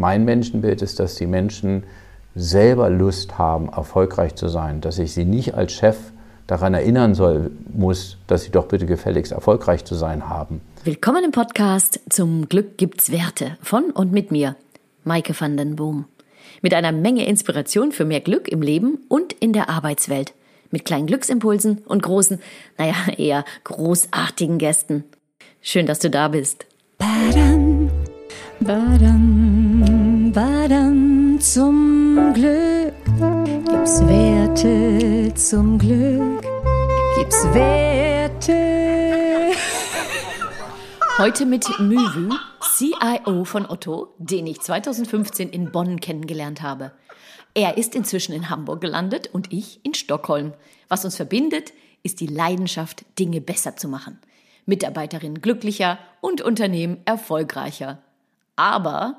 mein Menschenbild ist, dass die Menschen selber Lust haben, erfolgreich zu sein, dass ich sie nicht als Chef daran erinnern soll, muss, dass sie doch bitte gefälligst erfolgreich zu sein haben. Willkommen im Podcast Zum Glück gibt's Werte von und mit mir, Maike van den Boom. Mit einer Menge Inspiration für mehr Glück im Leben und in der Arbeitswelt. Mit kleinen Glücksimpulsen und großen, naja, eher großartigen Gästen. Schön, dass du da bist. Badam, badam, badam, zum Glück gibt's Werte, zum Glück gibt's Werte. Heute mit Müvü, CIO von Otto, den ich 2015 in Bonn kennengelernt habe. Er ist inzwischen in Hamburg gelandet und ich in Stockholm. Was uns verbindet, ist die Leidenschaft, Dinge besser zu machen. Mitarbeiterinnen glücklicher und Unternehmen erfolgreicher. Aber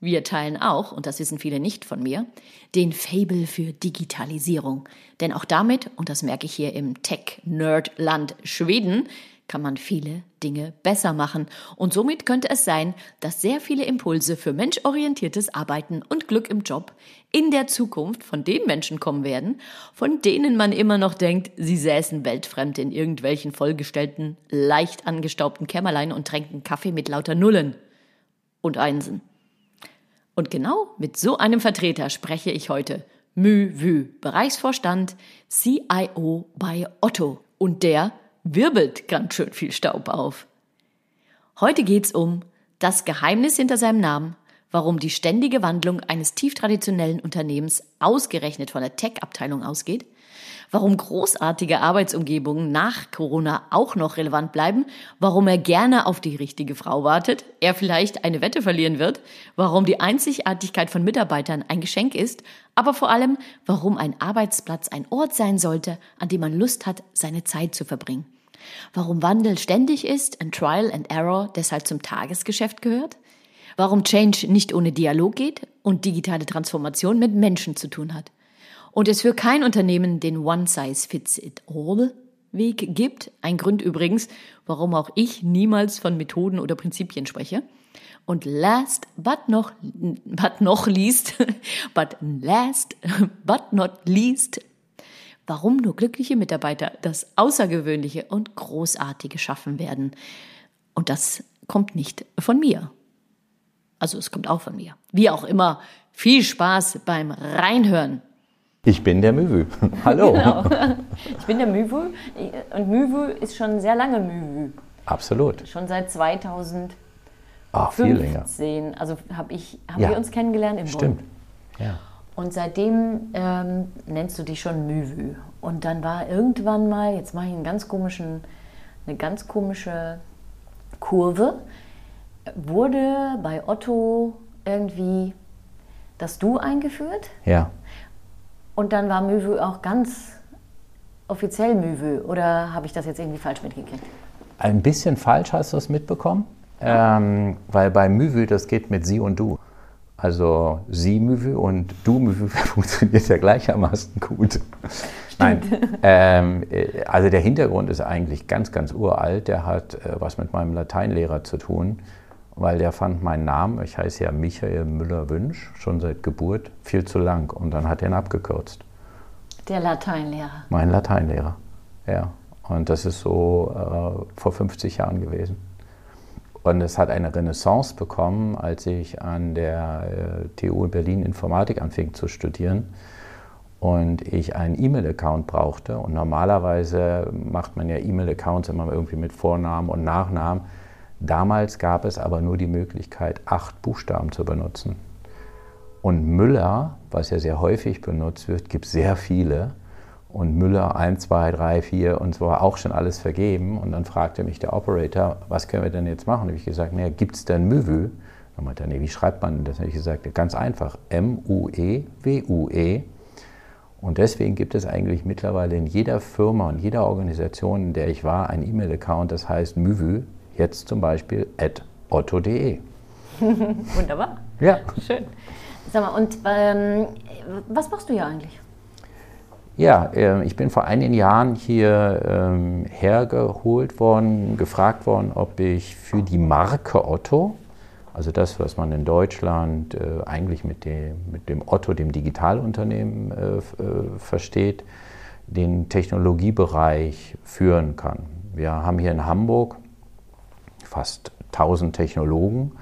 wir teilen auch, und das wissen viele nicht von mir, den Fable für Digitalisierung. Denn auch damit, und das merke ich hier im Tech-Nerd-Land Schweden, kann man viele Dinge besser machen. Und somit könnte es sein, dass sehr viele Impulse für menschorientiertes Arbeiten und Glück im Job in der Zukunft von den Menschen kommen werden, von denen man immer noch denkt, sie säßen weltfremd in irgendwelchen vollgestellten, leicht angestaubten Kämmerlein und tränken Kaffee mit lauter Nullen und Einsen. Und genau mit so einem Vertreter spreche ich heute. Mü Wü, Bereichsvorstand, CIO bei Otto. Und der wirbelt ganz schön viel Staub auf. Heute geht's um das Geheimnis hinter seinem Namen, warum die ständige Wandlung eines tief traditionellen Unternehmens ausgerechnet von der Tech-Abteilung ausgeht, warum großartige Arbeitsumgebungen nach Corona auch noch relevant bleiben, warum er gerne auf die richtige Frau wartet, er vielleicht eine Wette verlieren wird, warum die Einzigartigkeit von Mitarbeitern ein Geschenk ist, aber vor allem, warum ein Arbeitsplatz ein Ort sein sollte, an dem man Lust hat, seine Zeit zu verbringen. Warum Wandel ständig ist, ein Trial and Error deshalb zum Tagesgeschäft gehört, warum Change nicht ohne Dialog geht und digitale Transformation mit Menschen zu tun hat und es für kein Unternehmen den One-Size-Fits-It-All-Weg gibt. Ein Grund übrigens, warum auch ich niemals von Methoden oder Prinzipien spreche. Und last but noch, but noch least, but last but not least, warum nur glückliche Mitarbeiter das Außergewöhnliche und Großartige schaffen werden. Und das kommt nicht von mir. Also es kommt auch von mir. Wie auch immer, viel Spaß beim Reinhören. Ich bin der Müvü. Hallo. Genau. Ich bin der Müvü und Müvü ist schon sehr lange Müvü. Absolut. Schon seit 2015. Ach, viel länger. Also habe ich, haben ja. wir uns kennengelernt im Stimmt. Ja. Und seitdem ähm, nennst du dich schon Müvü. Und dann war irgendwann mal, jetzt mache ich einen ganz komischen, eine ganz komische Kurve, wurde bei Otto irgendwie das Du eingeführt. Ja. Und dann war Müvü auch ganz offiziell Müvü. Oder habe ich das jetzt irgendwie falsch mitgekriegt? Ein bisschen falsch hast du es mitbekommen. Ähm, weil bei Müvü, das geht mit Sie und Du. Also Sie Müvü und Du Müvü funktioniert ja gleichermaßen gut. Nein, ähm, äh, also der Hintergrund ist eigentlich ganz, ganz uralt. Der hat äh, was mit meinem Lateinlehrer zu tun weil der fand meinen Namen, ich heiße ja Michael Müller-Wünsch, schon seit Geburt, viel zu lang und dann hat er ihn abgekürzt. Der Lateinlehrer? Mein Lateinlehrer, ja. Und das ist so äh, vor 50 Jahren gewesen. Und es hat eine Renaissance bekommen, als ich an der äh, TU Berlin Informatik anfing zu studieren und ich einen E-Mail-Account brauchte. Und normalerweise macht man ja E-Mail-Accounts immer irgendwie mit Vornamen und Nachnamen. Damals gab es aber nur die Möglichkeit, acht Buchstaben zu benutzen. Und Müller, was ja sehr häufig benutzt wird, gibt sehr viele. Und Müller 1, 2, 3, 4 und so war auch schon alles vergeben. Und dann fragte mich der Operator, was können wir denn jetzt machen? Da habe ich gesagt, naja, gibt es denn Müvü? Dann meinte er, nee, wie schreibt man das? Da habe ich gesagt, ganz einfach, M-U-E-W-U-E. Und deswegen gibt es eigentlich mittlerweile in jeder Firma und jeder Organisation, in der ich war, ein E-Mail-Account, das heißt Müvü, Jetzt zum Beispiel at otto.de. Wunderbar. Ja. Schön. Sag mal, und ähm, was machst du hier eigentlich? Ja, äh, ich bin vor einigen Jahren hier ähm, hergeholt worden, gefragt worden, ob ich für die Marke Otto Also das, was man in Deutschland äh, eigentlich mit dem, mit dem Otto, dem Digitalunternehmen, äh, äh, versteht, den Technologiebereich führen kann. Wir haben hier in Hamburg fast 1000 Technologen,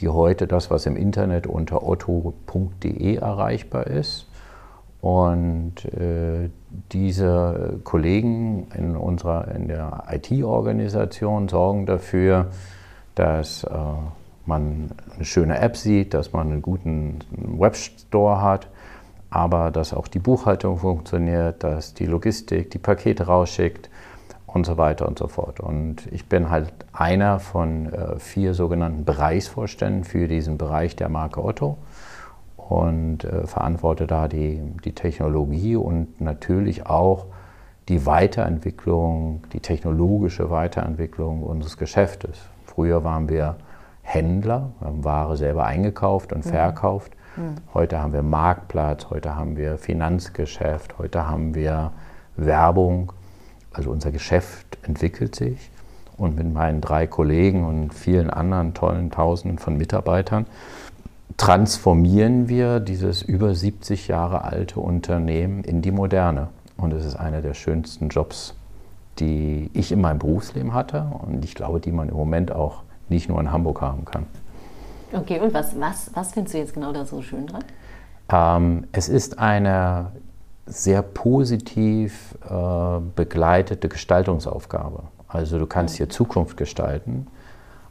die heute das, was im Internet unter otto.de erreichbar ist. Und äh, diese Kollegen in, unserer, in der IT-Organisation sorgen dafür, dass äh, man eine schöne App sieht, dass man einen guten Webstore hat, aber dass auch die Buchhaltung funktioniert, dass die Logistik die Pakete rausschickt und so weiter und so fort. Und ich bin halt einer von äh, vier sogenannten Bereichsvorständen für diesen Bereich der Marke Otto und äh, verantworte da die, die Technologie und natürlich auch die Weiterentwicklung, die technologische Weiterentwicklung unseres Geschäftes. Früher waren wir Händler, haben Ware selber eingekauft und mhm. verkauft. Mhm. Heute haben wir Marktplatz, heute haben wir Finanzgeschäft, heute haben wir Werbung. Also unser Geschäft entwickelt sich. Und mit meinen drei Kollegen und vielen anderen tollen Tausenden von Mitarbeitern transformieren wir dieses über 70 Jahre alte Unternehmen in die Moderne. Und es ist einer der schönsten Jobs, die ich in meinem Berufsleben hatte und ich glaube, die man im Moment auch nicht nur in Hamburg haben kann. Okay, und was, was, was findest du jetzt genau da so schön dran? Ähm, es ist eine sehr positiv äh, begleitete Gestaltungsaufgabe. Also du kannst hier Zukunft gestalten.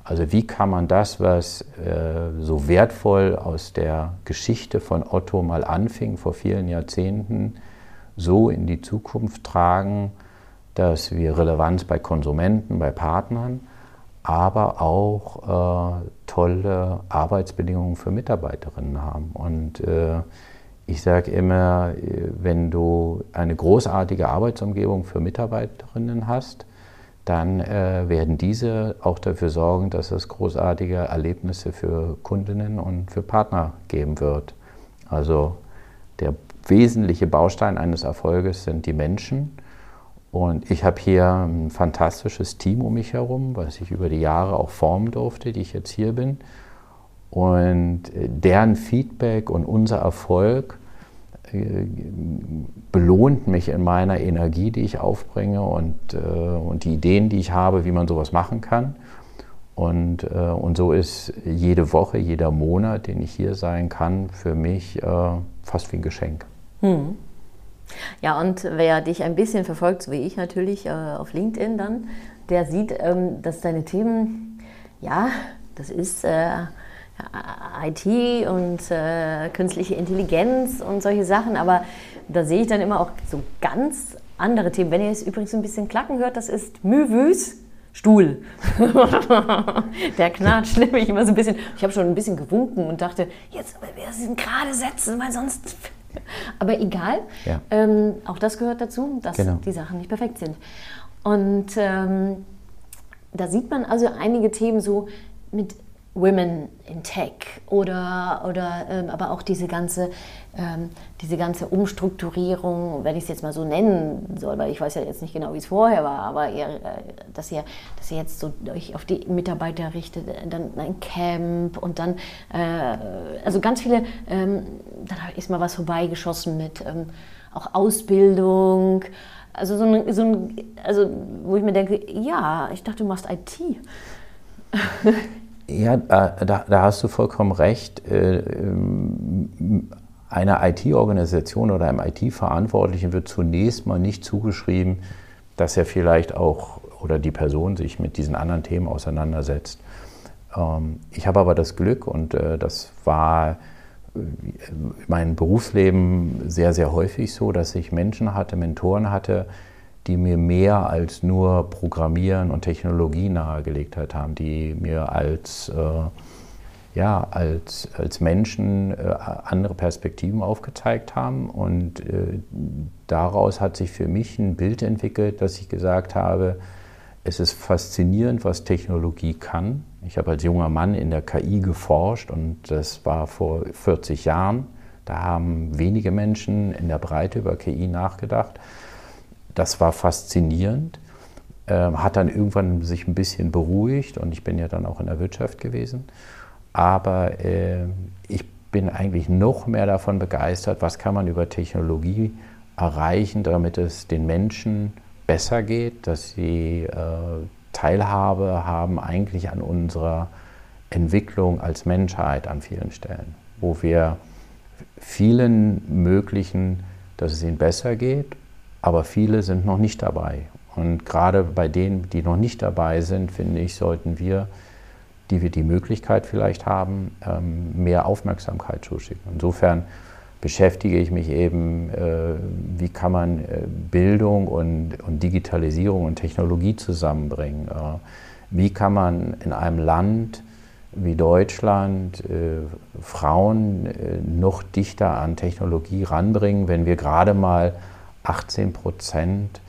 Also wie kann man das, was äh, so wertvoll aus der Geschichte von Otto mal anfing vor vielen Jahrzehnten, so in die Zukunft tragen, dass wir Relevanz bei Konsumenten, bei Partnern, aber auch äh, tolle Arbeitsbedingungen für Mitarbeiterinnen haben. Und äh, ich sage immer, wenn du eine großartige Arbeitsumgebung für Mitarbeiterinnen hast, dann äh, werden diese auch dafür sorgen, dass es großartige Erlebnisse für Kundinnen und für Partner geben wird. Also der wesentliche Baustein eines Erfolges sind die Menschen. Und ich habe hier ein fantastisches Team um mich herum, was ich über die Jahre auch formen durfte, die ich jetzt hier bin. Und äh, deren Feedback und unser Erfolg belohnt mich in meiner Energie, die ich aufbringe und, äh, und die Ideen, die ich habe, wie man sowas machen kann. Und, und so ist jede Woche, jeder Monat, den ich hier sein kann, für mich fast wie ein Geschenk. Hm. Ja, und wer dich ein bisschen verfolgt, so wie ich natürlich auf LinkedIn dann, der sieht, ähm, dass deine Themen, ja, das ist IT und äh, künstliche Intelligenz und solche Sachen, aber da sehe ich dann immer auch so ganz andere Themen. Wenn ihr es übrigens ein bisschen klacken hört, das ist Mühwüs Stuhl. Der knatscht nämlich immer so ein bisschen. Ich habe schon ein bisschen gewunken und dachte, jetzt wir sind gerade setzen, weil sonst. Aber egal. Ja. Ähm, auch das gehört dazu, dass genau. die Sachen nicht perfekt sind. Und ähm, da sieht man also einige Themen so mit Women in Tech oder, oder ähm, aber auch diese ganze, ähm, diese ganze Umstrukturierung, wenn ich es jetzt mal so nennen soll, weil ich weiß ja jetzt nicht genau, wie es vorher war, aber eher, äh, dass, ihr, dass ihr jetzt so euch auf die Mitarbeiter richtet, äh, dann ein Camp und dann, äh, also ganz viele, ähm, dann ist mal was vorbeigeschossen mit ähm, auch Ausbildung, also so ein, so ein, also wo ich mir denke, ja, ich dachte, du machst IT. Ja, da, da, hast du vollkommen recht. Äh, ähm, einer IT-Organisation oder einem IT-Verantwortlichen wird zunächst mal nicht zugeschrieben, dass er vielleicht auch oder die Person sich mit diesen anderen Themen auseinandersetzt. Ähm, ich habe aber das Glück und äh, das war äh, in meinem Berufsleben sehr, sehr häufig so, dass ich Menschen hatte, Mentoren hatte, die mir mehr als nur Programmieren und Technologie nahegelegt haben, die mir als, äh, ja, als, als Menschen äh, andere Perspektiven aufgezeigt haben. Und äh, daraus hat sich für mich ein Bild entwickelt, dass ich gesagt habe, es ist faszinierend, was Technologie kann. Ich habe als junger Mann in der KI geforscht und das war vor 40 Jahren. Da haben wenige Menschen in der Breite über KI nachgedacht das war faszinierend. Ähm, hat dann irgendwann sich ein bisschen beruhigt und ich bin ja dann auch in der Wirtschaft gewesen. aber äh, ich bin eigentlich noch mehr davon begeistert, was kann man über Technologie erreichen, damit es den Menschen besser geht, dass sie äh, Teilhabe haben eigentlich an unserer Entwicklung als Menschheit an vielen Stellen, wo wir vielen möglichen, dass es ihnen besser geht, aber viele sind noch nicht dabei. Und gerade bei denen, die noch nicht dabei sind, finde ich, sollten wir, die wir die Möglichkeit vielleicht haben, ähm, mehr Aufmerksamkeit zuschicken. Insofern beschäftige ich mich eben, äh, wie kann man äh, Bildung und, und Digitalisierung und Technologie zusammenbringen. Äh, wie kann man in einem Land wie Deutschland Frauen noch dichter an Technologie ranbringen, wenn wir gerade mal 18 Prozent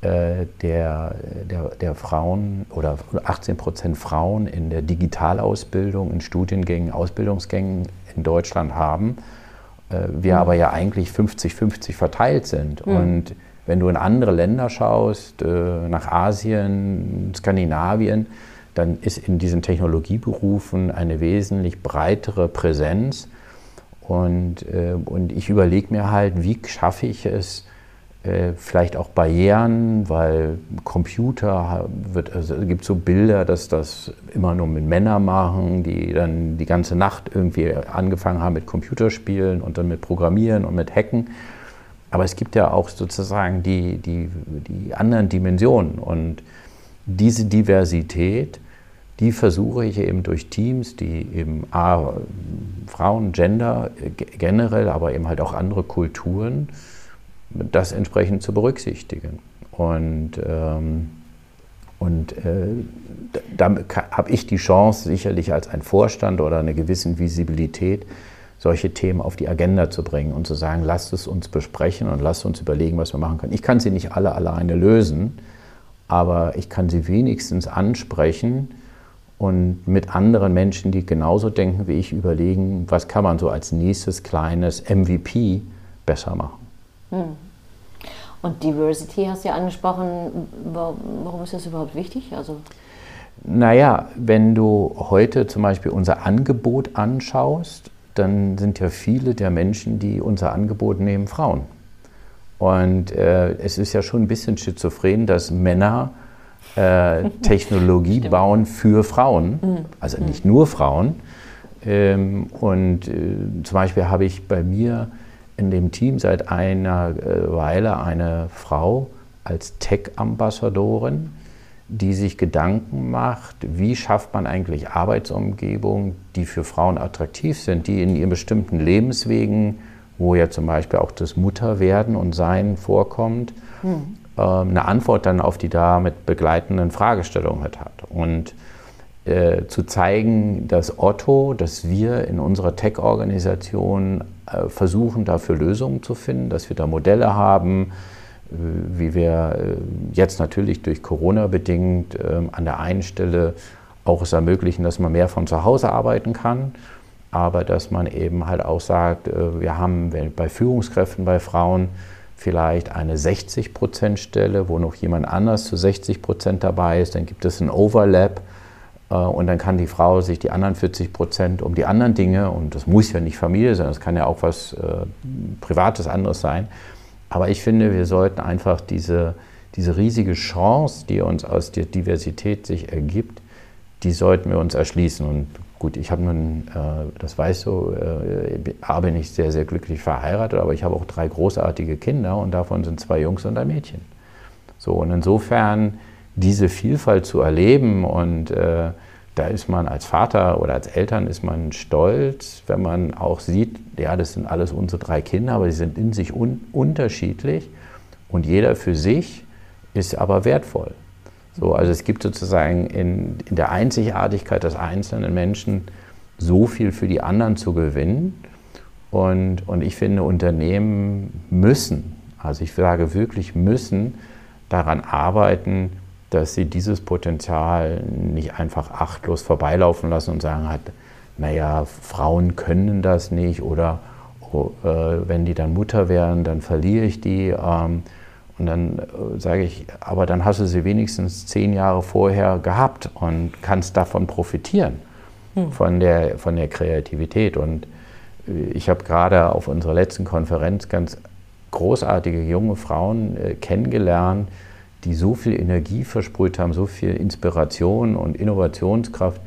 der, der, der Frauen oder 18 Prozent Frauen in der Digitalausbildung, in Studiengängen, Ausbildungsgängen in Deutschland haben äh, wir mhm. aber ja eigentlich 50-50 verteilt sind. Mhm. Und wenn du in andere Länder schaust, äh, nach Asien, Skandinavien, dann ist in diesen Technologieberufen eine wesentlich breitere Präsenz. Und, äh, und ich überlege mir halt, wie schaffe ich es, äh, vielleicht auch Barrieren, weil Computer wird, also es gibt so Bilder, dass das immer nur mit Männern machen, die dann die ganze Nacht irgendwie angefangen haben mit Computerspielen und dann mit Programmieren und mit Hacken. Aber es gibt ja auch sozusagen die, die, die anderen Dimensionen und diese Diversität, die versuche ich eben durch Teams, die eben A, Frauen, Gender generell, aber eben halt auch andere Kulturen, das entsprechend zu berücksichtigen. Und, ähm, und äh, da habe ich die Chance, sicherlich als ein Vorstand oder eine gewisse Visibilität, solche Themen auf die Agenda zu bringen und zu sagen, lasst es uns besprechen und lasst uns überlegen, was wir machen können. Ich kann sie nicht alle alleine lösen, aber ich kann sie wenigstens ansprechen und mit anderen Menschen, die genauso denken wie ich, überlegen, was kann man so als nächstes kleines MVP besser machen. Hm. Und Diversity hast du ja angesprochen. Warum ist das überhaupt wichtig? Also naja, wenn du heute zum Beispiel unser Angebot anschaust, dann sind ja viele der Menschen, die unser Angebot nehmen, Frauen. Und äh, es ist ja schon ein bisschen schizophren, dass Männer äh, Technologie bauen für Frauen, mhm. also nicht nur Frauen. Ähm, und äh, zum Beispiel habe ich bei mir in dem Team seit einer äh, Weile eine Frau als Tech-Ambassadorin, die sich Gedanken macht, wie schafft man eigentlich Arbeitsumgebungen, die für Frauen attraktiv sind, die in ihren bestimmten Lebenswegen, wo ja zum Beispiel auch das Mutterwerden und Sein vorkommt, hm. äh, eine Antwort dann auf die damit begleitenden Fragestellungen hat. Und äh, zu zeigen, dass Otto, dass wir in unserer Tech-Organisation äh, versuchen, dafür Lösungen zu finden, dass wir da Modelle haben, äh, wie wir äh, jetzt natürlich durch Corona bedingt ähm, an der einen Stelle auch es ermöglichen, dass man mehr von zu Hause arbeiten kann, aber dass man eben halt auch sagt, wir haben bei Führungskräften, bei Frauen vielleicht eine 60-Prozent-Stelle, wo noch jemand anders zu 60 Prozent dabei ist, dann gibt es ein Overlap äh, und dann kann die Frau sich die anderen 40 Prozent um die anderen Dinge, und das muss ja nicht Familie sein, das kann ja auch was äh, Privates anderes sein. Aber ich finde, wir sollten einfach diese, diese riesige Chance, die uns aus der Diversität sich ergibt, die sollten wir uns erschließen. Und gut, ich habe nun, äh, das weißt du, äh, bin ich sehr, sehr glücklich verheiratet, aber ich habe auch drei großartige Kinder und davon sind zwei Jungs und ein Mädchen. So, und insofern diese Vielfalt zu erleben und äh, da ist man als Vater oder als Eltern ist man stolz, wenn man auch sieht, ja, das sind alles unsere drei Kinder, aber sie sind in sich un unterschiedlich und jeder für sich ist aber wertvoll. So, also es gibt sozusagen in, in der Einzigartigkeit des einzelnen Menschen so viel für die anderen zu gewinnen. Und, und ich finde, Unternehmen müssen, also ich sage wirklich müssen, daran arbeiten, dass sie dieses Potenzial nicht einfach achtlos vorbeilaufen lassen und sagen halt, naja, Frauen können das nicht oder oh, äh, wenn die dann Mutter werden, dann verliere ich die. Ähm, und dann äh, sage ich, aber dann hast du sie wenigstens zehn Jahre vorher gehabt und kannst davon profitieren. hm. von, der, von der Kreativität. Und äh, ich habe gerade auf unserer letzten Konferenz ganz großartige junge Frauen äh, kennengelernt, die so viel Energie versprüht haben, so viel Inspiration und Innovationskraft,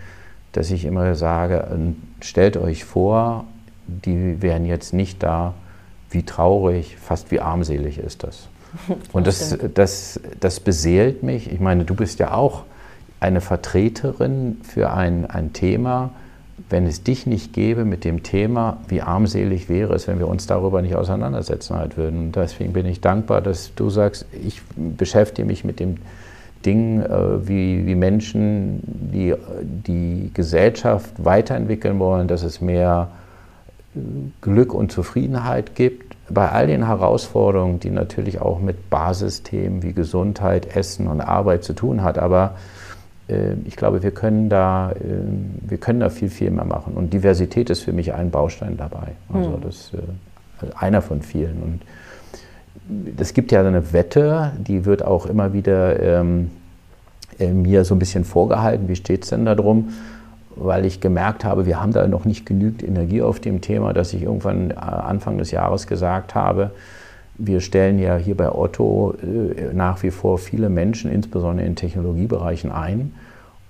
dass ich immer sage, stellt euch vor, die wären jetzt nicht da, wie traurig, fast wie armselig ist das. Und das, das, das beseelt mich. Ich meine, du bist ja auch eine Vertreterin für ein, ein Thema, wenn es dich nicht gäbe mit dem Thema, wie armselig wäre es, wenn wir uns darüber nicht auseinandersetzen halt würden. Und deswegen bin ich dankbar, dass du sagst, ich beschäftige mich mit dem Ding, äh, wie, wie Menschen die, die Gesellschaft weiterentwickeln wollen, dass es mehr äh, Glück und Zufriedenheit gibt. Bei all den Herausforderungen, die natürlich auch mit Basisthemen wie Gesundheit, Essen und Arbeit zu tun hat. Aber ich glaube, wir können, da, äh, wir können da viel, viel mehr machen. Und Diversität ist für mich ein Baustein dabei. Also hm. das äh, einer von vielen. Und es gibt ja eine Wette, die wird auch immer wieder ähm, mir so ein bisschen vorgehalten. Wie steht es denn da drum? Weil ich gemerkt habe, wir haben da noch nicht genügend Energie auf dem Thema, dass ich irgendwann Anfang des Jahres gesagt habe, wir stellen ja hier bei Otto äh, nach wie vor viele Menschen, insbesondere in Technologiebereichen, ein.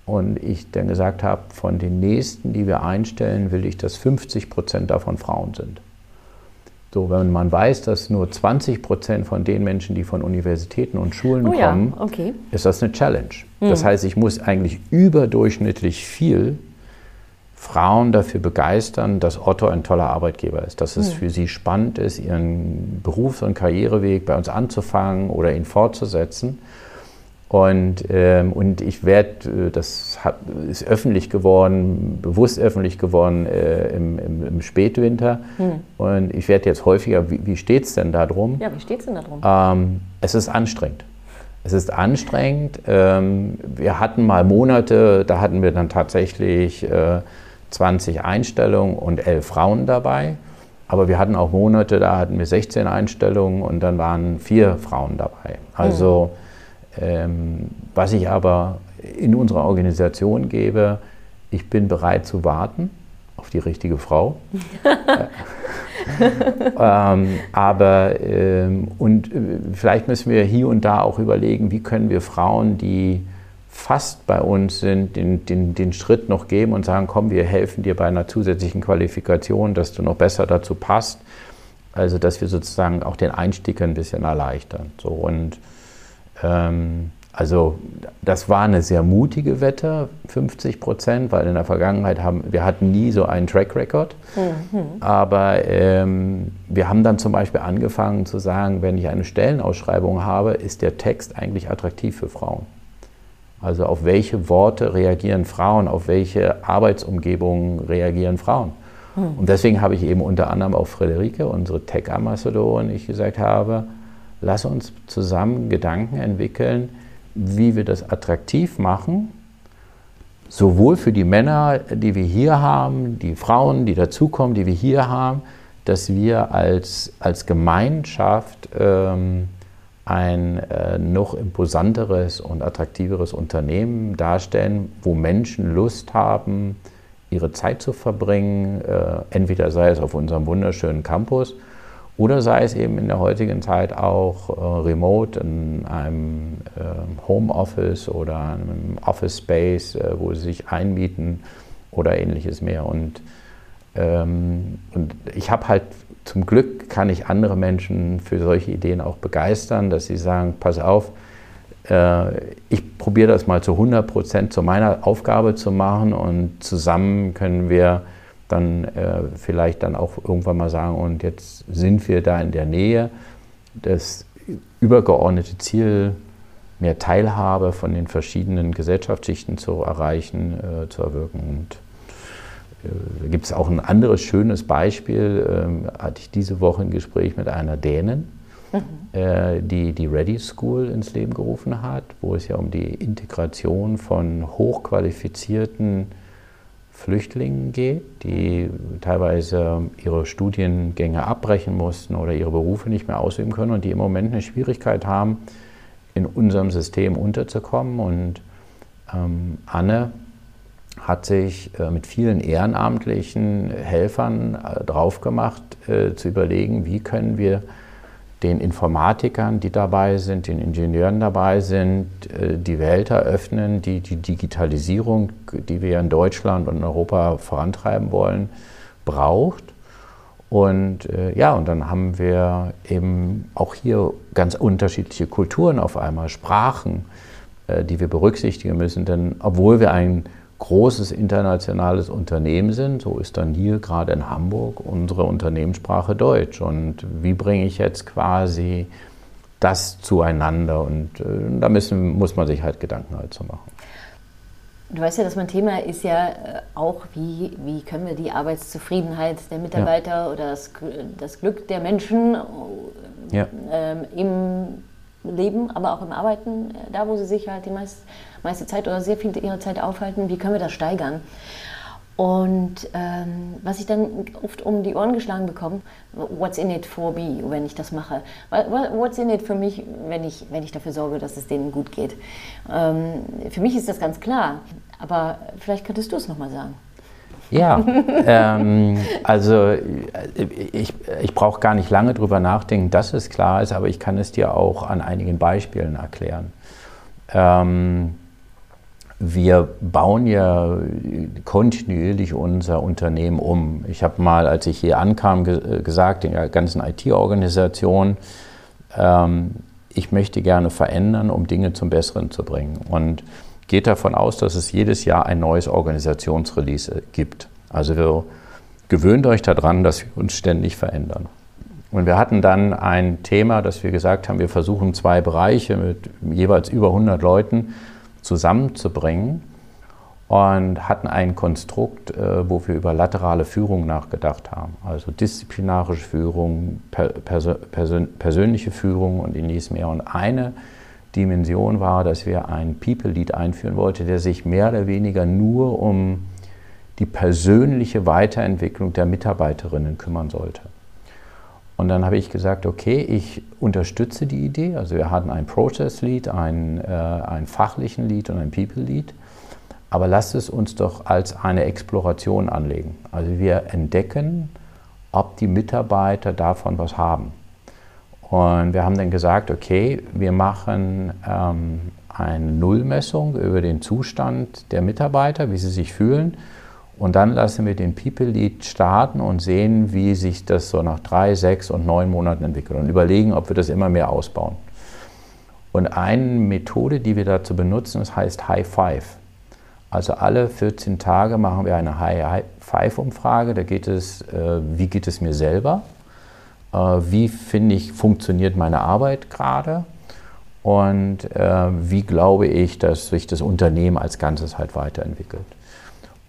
Und ich dann gesagt habe, von den nächsten, die wir einstellen, will ich, dass 50 Prozent davon Frauen sind. So, wenn man weiß, dass nur 20 Prozent von den Menschen, die von Universitäten und Schulen oh, kommen, ja. okay. ist das eine Challenge. Mhm. Das heißt, ich muss eigentlich überdurchschnittlich viel Frauen dafür begeistern, dass Otto ein toller Arbeitgeber ist, dass es mhm. für sie spannend ist, ihren Berufs- und Karriereweg bei uns anzufangen oder ihn fortzusetzen. Und, ähm, und ich werde, äh, das hat, ist öffentlich geworden, bewusst öffentlich geworden äh, im, im, im, Spätwinter. Mhm. Und ich werde jetzt häufiger, wie, wie steht es denn da drum? Ja, wie steht es denn da drum? Ähm, es ist anstrengend. Es ist anstrengend. Ähm, wir hatten mal Monate, da hatten wir dann tatsächlich äh, 20 Einstellungen und 11 Frauen dabei. Aber wir hatten auch Monate, da hatten wir 16 Einstellungen und dann waren vier Frauen dabei. Also ähm, was ich aber in unserer Organisation gebe, ich bin bereit zu warten auf die richtige Frau. ähm, aber ähm, und äh, vielleicht müssen wir hier und da auch überlegen, wie können wir Frauen, die fast bei uns sind, den, den, den Schritt noch geben und sagen, komm, wir helfen dir bei einer zusätzlichen Qualifikation, dass du noch besser dazu passt. Also dass wir sozusagen auch den Einstieg ein bisschen erleichtern. So, und ähm, also das war eine sehr mutige Wette, 50 Prozent, weil in der Vergangenheit haben wir hatten nie so einen Track Record. Mhm. Aber ähm, wir haben dann zum Beispiel angefangen zu sagen, wenn ich eine Stellenausschreibung habe, ist der Text eigentlich attraktiv für Frauen. Also auf welche Worte reagieren Frauen, auf welche Arbeitsumgebungen reagieren Frauen. Hm. Und deswegen habe ich eben unter anderem auch Friederike, unsere Tech-Ambassadorin, ich gesagt habe, lass uns zusammen Gedanken entwickeln, wie wir das attraktiv machen, sowohl für die Männer, die wir hier haben, die Frauen, die dazukommen, die wir hier haben, dass wir als, als Gemeinschaft ähm, ein äh, noch imposanteres und attraktiveres Unternehmen darstellen, wo Menschen Lust haben, ihre Zeit zu verbringen, äh, entweder sei es auf unserem wunderschönen Campus oder sei es eben in der heutigen Zeit auch äh, remote in einem äh, Homeoffice oder einem Office Space, äh, wo sie sich einmieten oder ähnliches mehr. Und, ähm, und ich habe halt zum Glück kann ich andere Menschen für solche Ideen auch begeistern, dass sie sagen, pass auf, äh, ich probiere das mal zu 100 Prozent zu meiner Aufgabe zu machen und zusammen können wir dann äh, vielleicht dann auch irgendwann mal sagen, und jetzt sind wir da in der Nähe, das übergeordnete Ziel, mehr Teilhabe von den verschiedenen Gesellschaftsschichten zu erreichen, äh, zu erwirken. Und gibt es auch ein anderes schönes Beispiel, ähm, hatte ich diese Woche ein Gespräch mit einer Dänen, mhm. äh, die die Ready School ins Leben gerufen hat, wo es ja um die Integration von hochqualifizierten Flüchtlingen geht, die teilweise ihre Studiengänge abbrechen mussten oder ihre Berufe nicht mehr ausüben können und die im Moment eine Schwierigkeit haben, in unserem System unterzukommen. Und ähm, Anne hat sich äh, mit vielen ehrenamtlichen Helfern äh, drauf gemacht, äh, zu überlegen, wie können wir den Informatikern, die dabei sind, den Ingenieuren dabei sind, die Welt eröffnen, die die Digitalisierung, die wir in Deutschland und in Europa vorantreiben wollen, braucht. Und ja, und dann haben wir eben auch hier ganz unterschiedliche Kulturen auf einmal, Sprachen, die wir berücksichtigen müssen. Denn obwohl wir ein großes internationales Unternehmen sind, so ist dann hier gerade in Hamburg unsere Unternehmenssprache Deutsch. Und wie bringe ich jetzt quasi das zueinander? Und äh, da müssen, muss man sich halt Gedanken halt zu machen. Du weißt ja, dass mein Thema ist ja äh, auch, wie, wie können wir die Arbeitszufriedenheit der Mitarbeiter ja. oder das, das, Glück der Menschen ja. ähm, im Leben, aber auch im Arbeiten, äh, da wo sie sich halt die meiste, meiste Zeit oder sehr viel ihrer Zeit aufhalten, wie können wir das steigern? Und ähm, was ich dann oft um die Ohren geschlagen bekomme, what's in it for me, wenn ich das mache? What's in it für mich, wenn ich, wenn ich dafür sorge, dass es denen gut geht? Ähm, für mich ist das ganz klar, aber vielleicht könntest du es nochmal sagen. Ja, ähm, also ich, ich brauche gar nicht lange drüber nachdenken, dass es klar ist, aber ich kann es dir auch an einigen Beispielen erklären. Ähm, wir bauen ja kontinuierlich unser Unternehmen um. Ich habe mal, als ich hier ankam, ge gesagt, in der ganzen IT-Organisation, ähm, ich möchte gerne verändern, um Dinge zum Besseren zu bringen. Und geht davon aus, dass es jedes Jahr ein neues Organisationsrelease gibt. Also wir gewöhnt euch daran, dass wir uns ständig verändern. Und wir hatten dann ein Thema, dass wir gesagt haben, wir versuchen zwei Bereiche mit jeweils über 100 Leuten zusammenzubringen und hatten ein Konstrukt, äh, wo wir über laterale Führung nachgedacht haben. Also disziplinarische Führung, persönliche Führung und ähnliches mehr. Und eine Dimension war, dass wir einen People Lead einführen wollten, der sich mehr oder weniger nur um die persönliche Weiterentwicklung der Mitarbeiterinnen kümmern sollte. Und dann habe ich gesagt, okay, ich unterstütze die Idee. Also wir hatten ein Process Lead, einen, äh, einen fachlichen Lead und ein People Lead. Aber lasst es uns doch als eine Exploration anlegen. Also wir entdecken, ob die Mitarbeiter davon was haben. Und wir haben dann gesagt, okay, wir machen ähm, eine Nullmessung über den Zustand der Mitarbeiter, wie sie sich fühlen und dann lassen wir den People Lead starten und sehen, wie sich das so nach drei, sechs und neun Monaten entwickelt und überlegen, ob wir das immer mehr ausbauen. Und eine Methode, die wir dazu benutzen, das heißt High Five. Also alle 14 Tage machen wir eine High Five Umfrage. Da geht es, äh, wie geht es mir selber? Äh, wie finde ich, funktioniert meine Arbeit gerade? Und äh, wie glaube ich, dass sich das Unternehmen als Ganzes halt weiterentwickelt?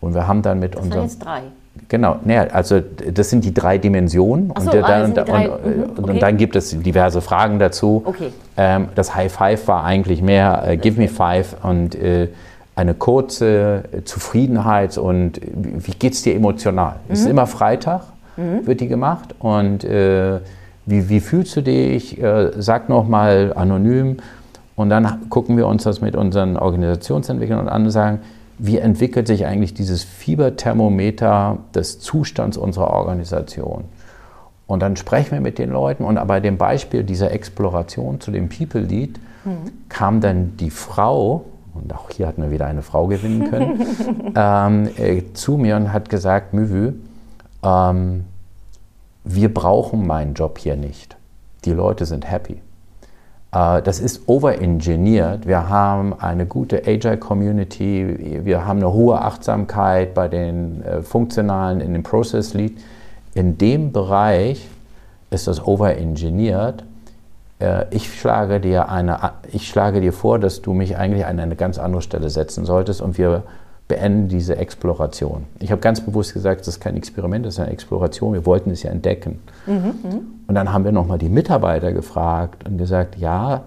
Und wir haben dann mit das unserem. Jetzt drei. Genau, ne, also das sind die drei Dimensionen so, und, der, ah, und, drei, mhm, okay. und, dann gibt es diverse Fragen dazu. Okay. Ähm, das High Five war eigentlich mehr äh, Give me five und äh, eine kurze Zufriedenheit und wie geht es dir emotional? Mhm. Es ist mhm. immer Freitag, mhm. wird die gemacht und äh, wie, wie, fühlst du dich? Äh, sag nochmal anonym und dann gucken wir uns das mit unseren Organisationsentwicklern an und sagen, wie entwickelt sich eigentlich dieses Fieberthermometer des Zustands unserer Organisation. Und dann sprechen wir mit den Leuten und bei dem Beispiel dieser Exploration zu dem People Lead mhm. kam dann die Frau, und auch hier hatten wir wieder eine Frau gewinnen können, ähm, äh, zu mir und hat gesagt, Müvü, ähm, wir brauchen meinen Job hier nicht. Die Leute sind happy. Äh, das ist overengineert. Wir haben eine gute Agile-Community, wir haben eine hohe Achtsamkeit bei den äh, Funktionalen in dem Process Lead. In dem Bereich ist das overengineert. Äh, ich schlage, dir eine, ich schlage dir vor, dass du mich eigentlich an eine ganz andere Stelle setzen solltest und wir beenden diese Exploration. Ich habe ganz bewusst gesagt, das ist kein Experiment, das ist eine Exploration. Wir wollten es ja entdecken. Mhm, mhm. und dann haben wir nochmal die Mitarbeiter gefragt und gesagt, ja,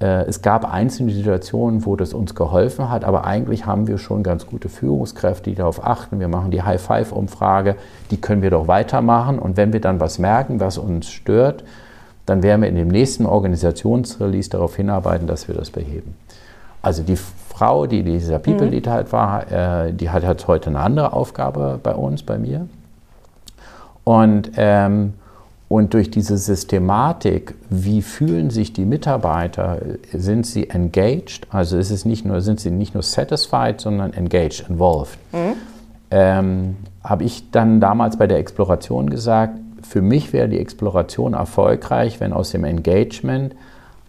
äh, es gab einzelne Situationen, wo das uns geholfen hat, aber eigentlich haben wir schon ganz gute Führungskräfte, die darauf achten. Wir machen die High-Five-Umfrage, die können wir doch weitermachen. Und wenn wir dann was merken, was uns stört, dann werden wir in dem nächsten Organisationsrelease darauf hinarbeiten, dass wir das beheben. Also die Frau, die dieser People Lead mhm. halt war, äh, die hat jetzt heute eine andere Aufgabe bei uns, bei mir. Und, ähm, und durch diese Systematik, wie fühlen sich die Mitarbeiter, sind sie engaged, also ist es nicht nur, sind sie nicht nur satisfied, sondern engaged, involved. Mhm. Ähm, Habe ich dann damals bei der Exploration gesagt, für mich wäre die Exploration erfolgreich, wenn aus dem Engagement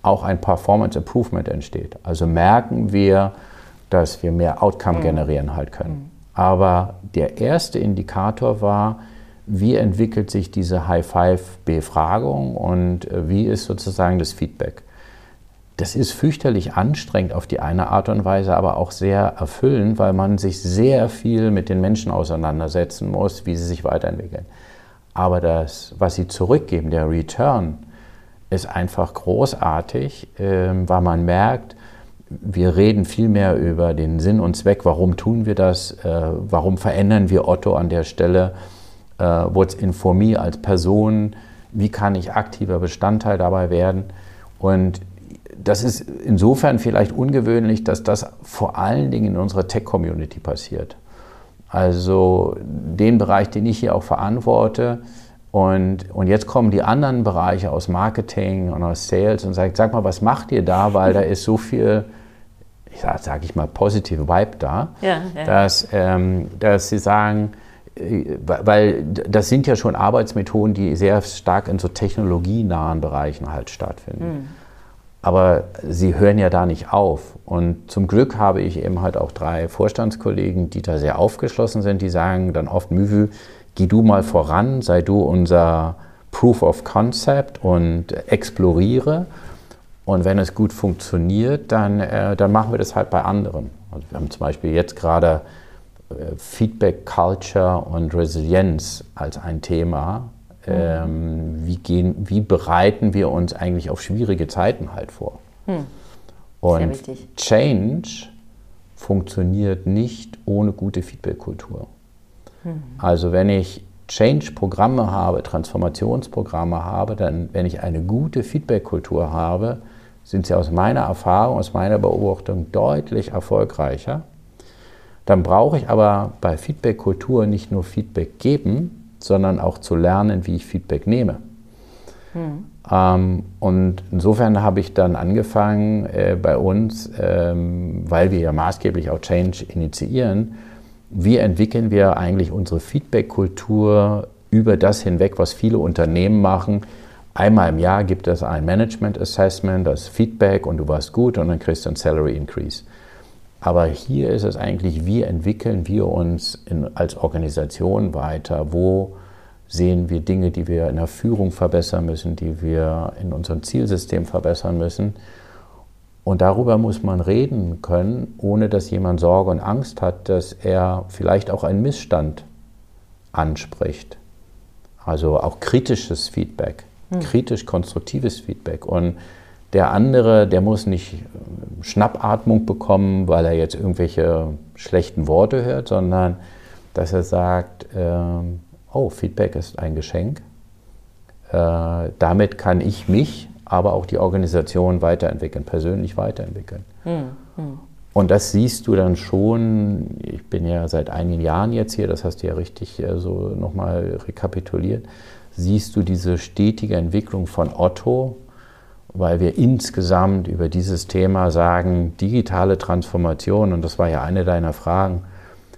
auch ein Performance Improvement entsteht. Also merken wir, dass wir mehr Outcome mhm. generieren halt können. Mhm. Aber der erste Indikator war, wie entwickelt sich diese High-Five-Befragung und äh, wie ist sozusagen das Feedback. Das ist fürchterlich anstrengend auf die eine Art und Weise, aber auch sehr erfüllend, weil man sich sehr viel mit den Menschen auseinandersetzen muss, wie sie sich weiterentwickeln. Aber das, was sie zurückgeben, der Return, ist einfach großartig, ähm, weil man merkt, wir reden viel mehr über den Sinn und Zweck, warum tun wir das, äh, warum verändern wir Otto an der Stelle, äh, what's in for me als Person, wie kann ich aktiver Bestandteil dabei werden. Und das ist insofern vielleicht ungewöhnlich, dass das vor allen Dingen in unserer Tech-Community passiert. Also den Bereich, den ich hier auch verantworte, und, und jetzt kommen die anderen Bereiche aus Marketing und aus Sales und sagen, sag mal, was macht ihr da? Weil da ist so viel, ich sage sag ich mal, positive Vibe da, ja, ja. Dass, ähm, dass sie sagen, äh, weil das sind ja schon Arbeitsmethoden, die sehr stark in so technologienahen Bereichen halt stattfinden. Mhm. Aber sie hören ja da nicht auf. Und zum Glück habe ich eben halt auch drei Vorstandskollegen, die da sehr aufgeschlossen sind, die sagen dann oft, Müvü, geh du mal voran, sei du unser Proof of Concept und exploriere. Und wenn es gut funktioniert, dann, äh, dann machen wir das halt bei anderen. Also wir haben zum Beispiel jetzt gerade äh, Feedback Culture und Resilienz als ein Thema. Ähm, wie, gehen, wie bereiten wir uns eigentlich auf schwierige Zeiten halt vor? Hm. Und Change funktioniert nicht ohne gute Feedback-Kultur. Also wenn ich Change-Programme habe, Transformationsprogramme habe, dann, wenn ich eine gute Feedback-Kultur habe, sind sie aus meiner Erfahrung, aus meiner Beobachtung deutlich erfolgreicher. Dann brauche ich aber bei Feedback-Kultur nicht nur Feedback geben, sondern auch zu lernen, wie ich Feedback nehme. Hm. Ähm, und insofern habe ich dann angefangen äh, bei uns, ähm, weil wir ja maßgeblich auch Change initiieren, wie entwickeln wir eigentlich unsere Feedback-Kultur über das hinweg, was viele Unternehmen machen. Einmal im Jahr gibt es ein Management Assessment, das Feedback und du warst gut und dann kriegst du einen Salary Increase. Aber hier ist es eigentlich, wie entwickeln wir uns in, als Organisation weiter? Wo sehen wir Dinge, die wir in der Führung verbessern müssen, die wir in unserem Zielsystem verbessern müssen? Und darüber muss man reden können, ohne dass jemand Sorge und Angst hat, dass er vielleicht auch einen Missstand anspricht. Also auch kritisches Feedback, hm. kritisch-konstruktives Feedback. Und der andere, der muss nicht äh, Schnappatmung bekommen, weil er jetzt irgendwelche schlechten Worte hört, sondern dass er sagt, äh, oh, Feedback ist ein Geschenk. Äh, damit kann ich mich aber auch die Organisation weiterentwickeln, persönlich weiterentwickeln. Hm, hm. Und das siehst du dann schon, ich bin ja seit einigen Jahren jetzt hier, das hast du ja richtig äh, so nochmal rekapituliert, siehst du diese stetige Entwicklung von Otto, weil wir insgesamt über dieses Thema sagen, digitale Transformation, und das war ja eine deiner Fragen,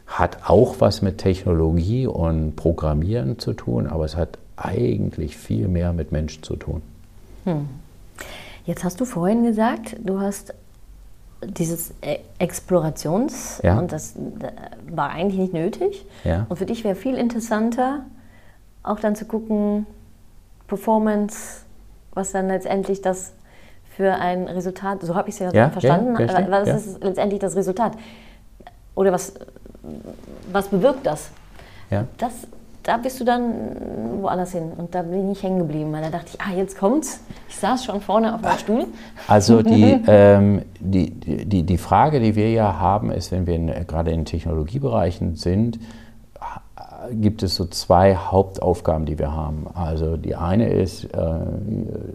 hat auch was mit Technologie und Programmieren zu tun, aber es hat eigentlich viel mehr mit Menschen zu tun. Hm. Jetzt hast du vorhin gesagt, du hast dieses e- Explorations ja. und das war eigentlich nicht nötig. Ja. Und für dich wäre viel interessanter, auch dann zu gucken, Performance, was dann letztendlich das für ein Resultat, so habe ich es ja, ja, verstanden, was ist letztendlich das Resultat? Oder was, was bewirkt das? Das da bist du dann woanders hin. Und da bin ich hängen geblieben, weil da dachte ich, ah, jetzt kommt's. Ich saß schon vorne auf dem Stuhl. Also die, ähm, die, die, die Frage, die wir ja haben, ist, wenn wir in, gerade in Technologiebereichen sind, gibt es so zwei Hauptaufgaben, die wir haben. Also die eine ist äh,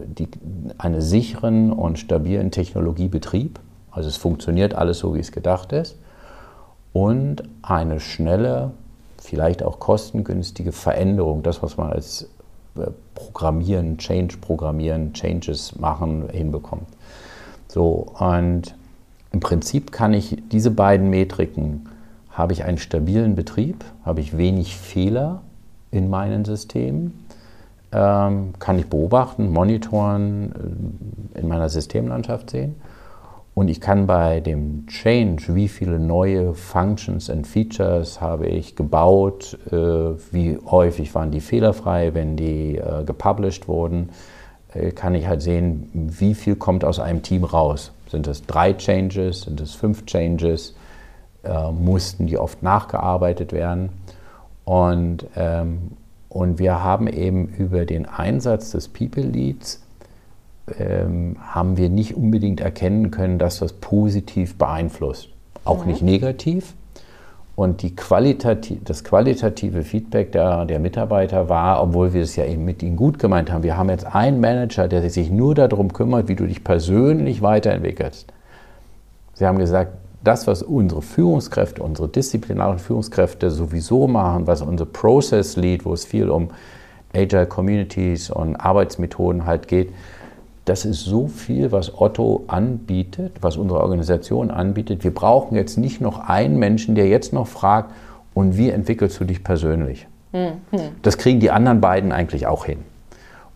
die, einen sicheren und stabilen Technologiebetrieb. Also es funktioniert alles so, wie es gedacht ist. Und eine schnelle, vielleicht auch kostengünstige Veränderung, das, was man als äh, Programmieren, Change programmieren, Changes machen hinbekommt. So, und im Prinzip kann ich diese beiden Metriken, habe ich einen stabilen Betrieb, habe ich wenig Fehler in meinen Systemen, ähm, kann ich beobachten, monitoren, äh, in meiner Systemlandschaft sehen. Und ich kann bei dem Change, wie viele neue Functions und Features habe ich gebaut, äh, wie häufig waren die fehlerfrei, wenn die äh, gepublished wurden, äh, kann ich halt sehen, wie viel kommt aus einem Team raus. Sind es drei Changes, sind es fünf Changes, äh, mussten die oft nachgearbeitet werden. Und, ähm, und wir haben eben über den Einsatz des People Leads ähm, haben wir nicht unbedingt erkennen können, dass das positiv beeinflusst. Auch mhm. nicht negativ. Und die Qualitati das qualitative Feedback der, der Mitarbeiter war, obwohl wir es ja eben mit ihnen gut gemeint haben, wir haben jetzt einen Manager, der sich nur darum kümmert, wie du dich persönlich weiterentwickelst. Sie haben gesagt, das, was unsere Führungskräfte, unsere disziplinarischen Führungskräfte sowieso machen, was unser Process Lead, wo es viel um Agile Communities und Arbeitsmethoden halt geht, das ist so viel, was Otto anbietet, was unsere Organisation anbietet. Wir brauchen jetzt nicht noch einen Menschen, der jetzt noch fragt, und wie entwickelst du dich persönlich? Mhm. Das kriegen die anderen beiden eigentlich auch hin.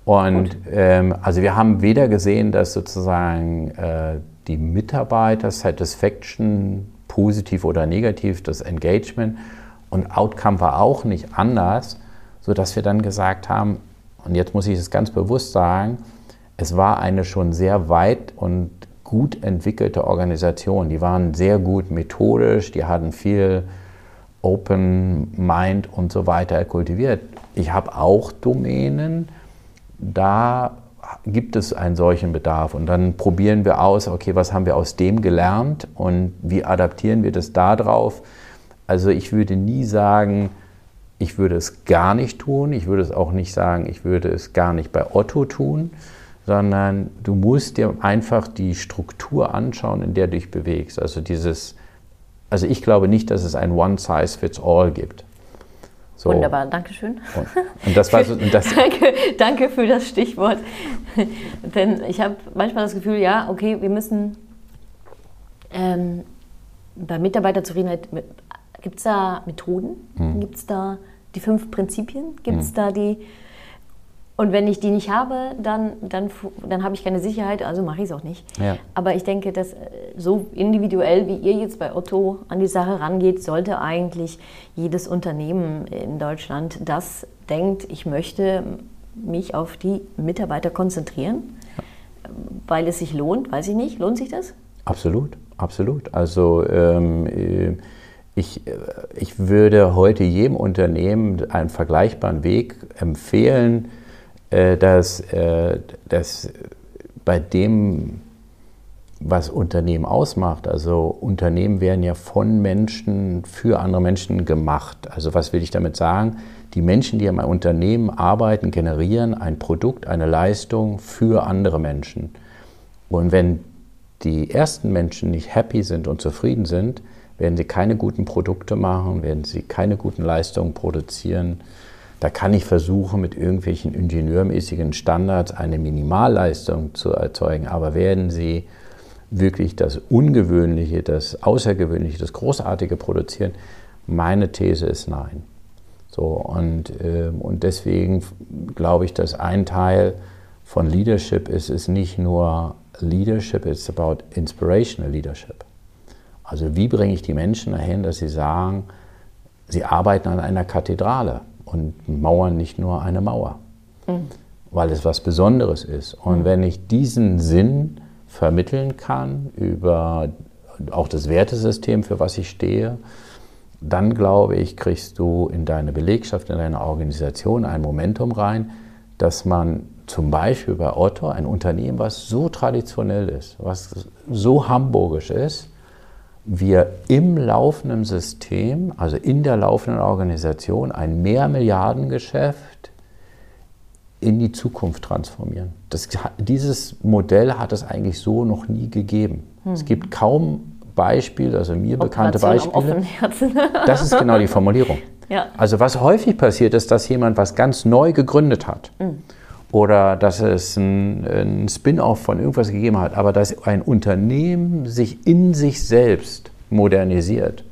Und ähm, also wir haben weder gesehen, dass sozusagen äh, die Mitarbeiter Satisfaction positiv oder negativ, das Engagement und Outcome war auch nicht anders, sodass wir dann gesagt haben, und jetzt muss ich es ganz bewusst sagen, es war eine schon sehr weit und gut entwickelte Organisation. Die waren sehr gut methodisch, die hatten viel Open Mind und so weiter kultiviert. Ich habe auch Domänen, da gibt es einen solchen Bedarf und dann probieren wir aus, okay, was haben wir aus dem gelernt und wie adaptieren wir das darauf. Also ich würde nie sagen, ich würde es gar nicht tun, ich würde es auch nicht sagen, ich würde es gar nicht bei Otto tun, sondern du musst dir einfach die Struktur anschauen, in der du dich bewegst. Also dieses, also ich glaube nicht, dass es ein One-Size-Fits-All gibt. So. Wunderbar, danke schön. Und, und das war so, das danke, danke für das Stichwort. Denn ich habe manchmal das Gefühl, ja, okay, wir müssen ähm, bei Mitarbeiterzufriedenheit, gibt es da Methoden? Hm. Gibt es da die fünf Prinzipien? Gibt es hm. da die und wenn ich die nicht habe, dann, dann, dann habe ich keine Sicherheit, also mache ich es auch nicht. Ja. Aber ich denke, dass äh, so individuell, wie ihr jetzt bei Otto an die Sache rangeht, sollte eigentlich jedes Unternehmen in Deutschland das denkt, ich möchte mich auf die Mitarbeiter konzentrieren, ja. weil es sich lohnt, weiß ich nicht, lohnt sich das? Absolut, absolut. Also ähm, äh, ich, äh, ich würde heute jedem Unternehmen einen vergleichbaren Weg empfehlen, dass, äh, dass bei dem, was Unternehmen ausmacht, also Unternehmen werden ja von Menschen für andere Menschen gemacht. Also was will ich damit sagen? Die Menschen, die am Unternehmen arbeiten, generieren ein Produkt, eine Leistung für andere Menschen. Und wenn die ersten Menschen nicht happy sind und zufrieden sind, werden sie keine guten Produkte machen, werden sie keine guten Leistungen produzieren, da kann ich versuchen, mit irgendwelchen ingenieurmäßigen Standards eine Minimalleistung zu erzeugen, aber werden Sie wirklich das Ungewöhnliche, das Außergewöhnliche, das Großartige produzieren? Meine These ist nein. So, und, äh, und deswegen glaube ich, dass ein Teil von Leadership ist, ist nicht nur Leadership, it's about inspirational Leadership. Also wie bringe ich die Menschen dahin, dass sie sagen, sie arbeiten an einer Kathedrale und Mauern nicht nur eine Mauer, mhm. weil es was Besonderes ist. Und mhm. wenn ich diesen Sinn vermitteln kann über auch das Wertesystem, für was ich stehe, dann glaube ich, kriegst du in deine Belegschaft, in deine Organisation ein Momentum rein, dass man zum Beispiel bei Otto, ein Unternehmen, was so traditionell ist, was so hamburgisch ist, wir im laufenden System, also in der laufenden Organisation, ein Mehrmilliardengeschäft in die Zukunft transformieren. Das, dieses Modell hat es eigentlich so noch nie gegeben. Hm. Es gibt kaum Beispiele, also mir bekannte Beispiele. das ist genau die Formulierung. Ja. Also was häufig passiert ist, dass jemand was ganz neu gegründet hat. Hm. Oder dass es ein, ein Spin-off von irgendwas gegeben hat, aber dass ein Unternehmen sich in sich selbst modernisiert.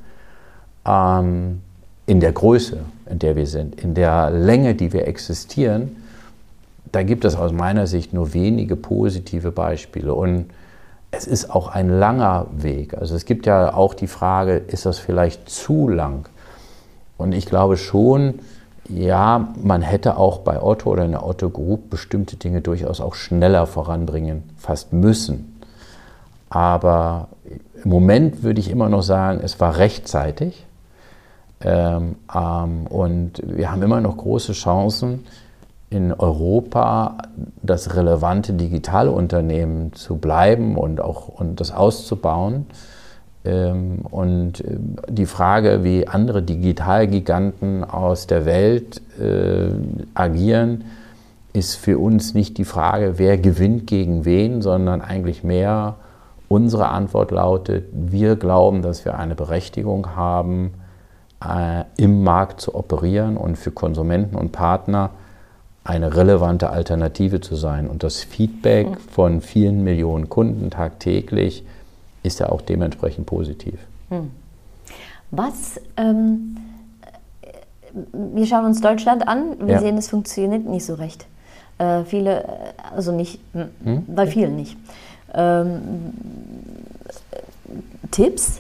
Ähm, in der Größe, in der wir sind, in der Länge, die wir existieren, da gibt es aus meiner Sicht nur wenige positive Beispiele. Und es ist auch ein langer Weg. Also es gibt ja auch die Frage, ist das vielleicht zu lang? Und ich glaube schon, ja, man hätte auch bei Otto oder in der Otto Group bestimmte Dinge durchaus auch schneller voranbringen, fast müssen. Aber im Moment würde ich immer noch sagen, es war rechtzeitig. Ähm, ähm, und wir haben immer noch große Chancen, in Europa das relevante Digitalunternehmen zu bleiben und auch und das auszubauen. Ähm, und äh, die Frage, wie andere Digitalgiganten aus der Welt äh, agieren, ist für uns nicht die Frage, wer gewinnt gegen wen, sondern eigentlich mehr unsere Antwort lautet, wir glauben, dass wir eine Berechtigung haben, äh, im Markt zu operieren und für Konsumenten und Partner eine relevante Alternative zu sein. Und das Feedback mhm. von vielen Millionen Kunden tagtäglich ist ja auch dementsprechend positiv. Hm. Was, ähm, wir schauen uns Deutschland an, wir ja. sehen, es funktioniert nicht so recht. Äh, viele, also nicht, hm? hm? bei vielen nicht. Ähm, Tipps?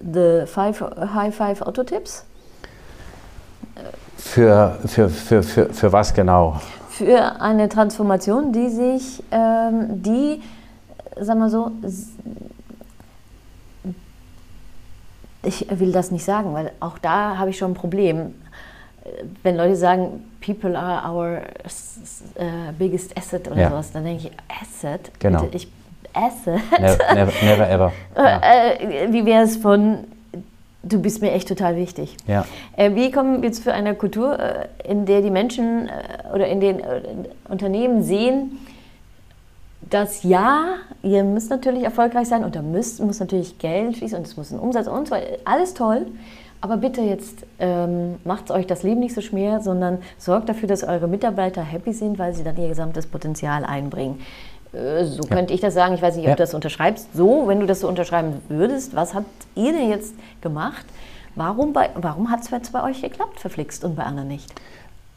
The five, High Five Otto Tipps? Für, für, für, für, für was genau? Für eine Transformation, die sich, ähm, die, sagen wir so, ich will das nicht sagen, weil auch da habe ich schon ein Problem. Wenn Leute sagen, people are our uh, biggest asset oder ja. sowas, dann denke ich, Asset? Genau. Bitte, ich, Asset? Never, never, never ever. Ja. Äh, wie wäre es von Du bist mir echt total wichtig. Ja. Äh, wie kommen wir jetzt für eine Kultur, äh, in der die Menschen äh, oder in den Unternehmen sehen, dass ja, ihr müsst natürlich erfolgreich sein und da müsst, muss natürlich Geld fließen und es muss ein Umsatz und so weiter. Alles toll. Aber bitte jetzt ähm, macht euch das Leben nicht so schwer, sondern sorgt dafür, dass eure Mitarbeiter happy sind, weil sie dann ihr gesamtes Potenzial einbringen. Äh, so ja. könnte ich das sagen. Ich weiß nicht, ob ja. du das unterschreibst. So, wenn du das so unterschreiben würdest, was habt ihr denn jetzt gemacht? Warum, warum hat es bei euch geklappt, verflixt, und bei anderen nicht?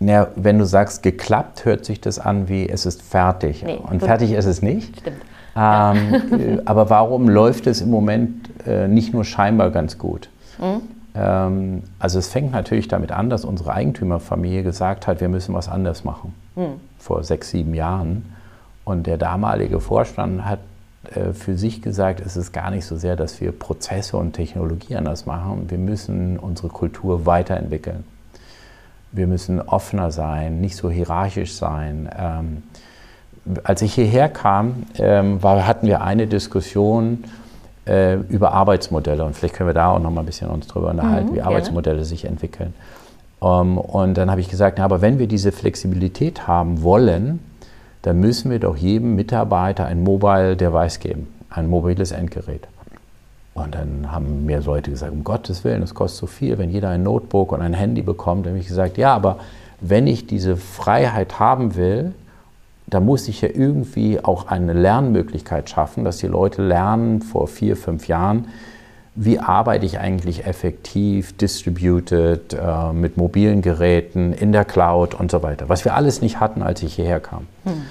Ja, wenn du sagst, geklappt, hört sich das an wie es ist fertig. Nee, und fertig ist es nicht. Stimmt. Ähm, ja. aber warum läuft es im Moment äh, nicht nur scheinbar ganz gut? Mhm. Ähm, also es fängt natürlich damit an, dass unsere Eigentümerfamilie gesagt hat, wir müssen was anders machen. Mhm. Vor sechs, sieben Jahren. Und der damalige Vorstand hat äh, für sich gesagt, es ist gar nicht so sehr, dass wir Prozesse und Technologie anders machen. Wir müssen unsere Kultur weiterentwickeln. Wir müssen offener sein, nicht so hierarchisch sein. Ähm, als ich hierher kam, ähm, war, hatten wir eine Diskussion äh, über Arbeitsmodelle und vielleicht können wir da auch noch mal ein bisschen uns drüber unterhalten, mhm, wie Arbeitsmodelle sich entwickeln. Um, ähm, und dann habe ich gesagt, na, aber wenn wir diese Flexibilität haben wollen, dann müssen wir doch jedem Mitarbeiter ein Mobile Device geben, ein mobiles Endgerät. Und dann haben mir Leute gesagt, um Gottes Willen, das kostet so viel, wenn jeder ein Notebook und ein Handy bekommt. Dann habe ich gesagt, ja, aber wenn ich diese Freiheit haben will, dann muss ich ja irgendwie auch eine Lernmöglichkeit schaffen, dass die Leute lernen vor vier, fünf Jahren, wie arbeite ich eigentlich effektiv, distributed, äh, mit mobilen Geräten, in der Cloud und so weiter. Was wir alles nicht hatten, als ich hierher kam. Hm.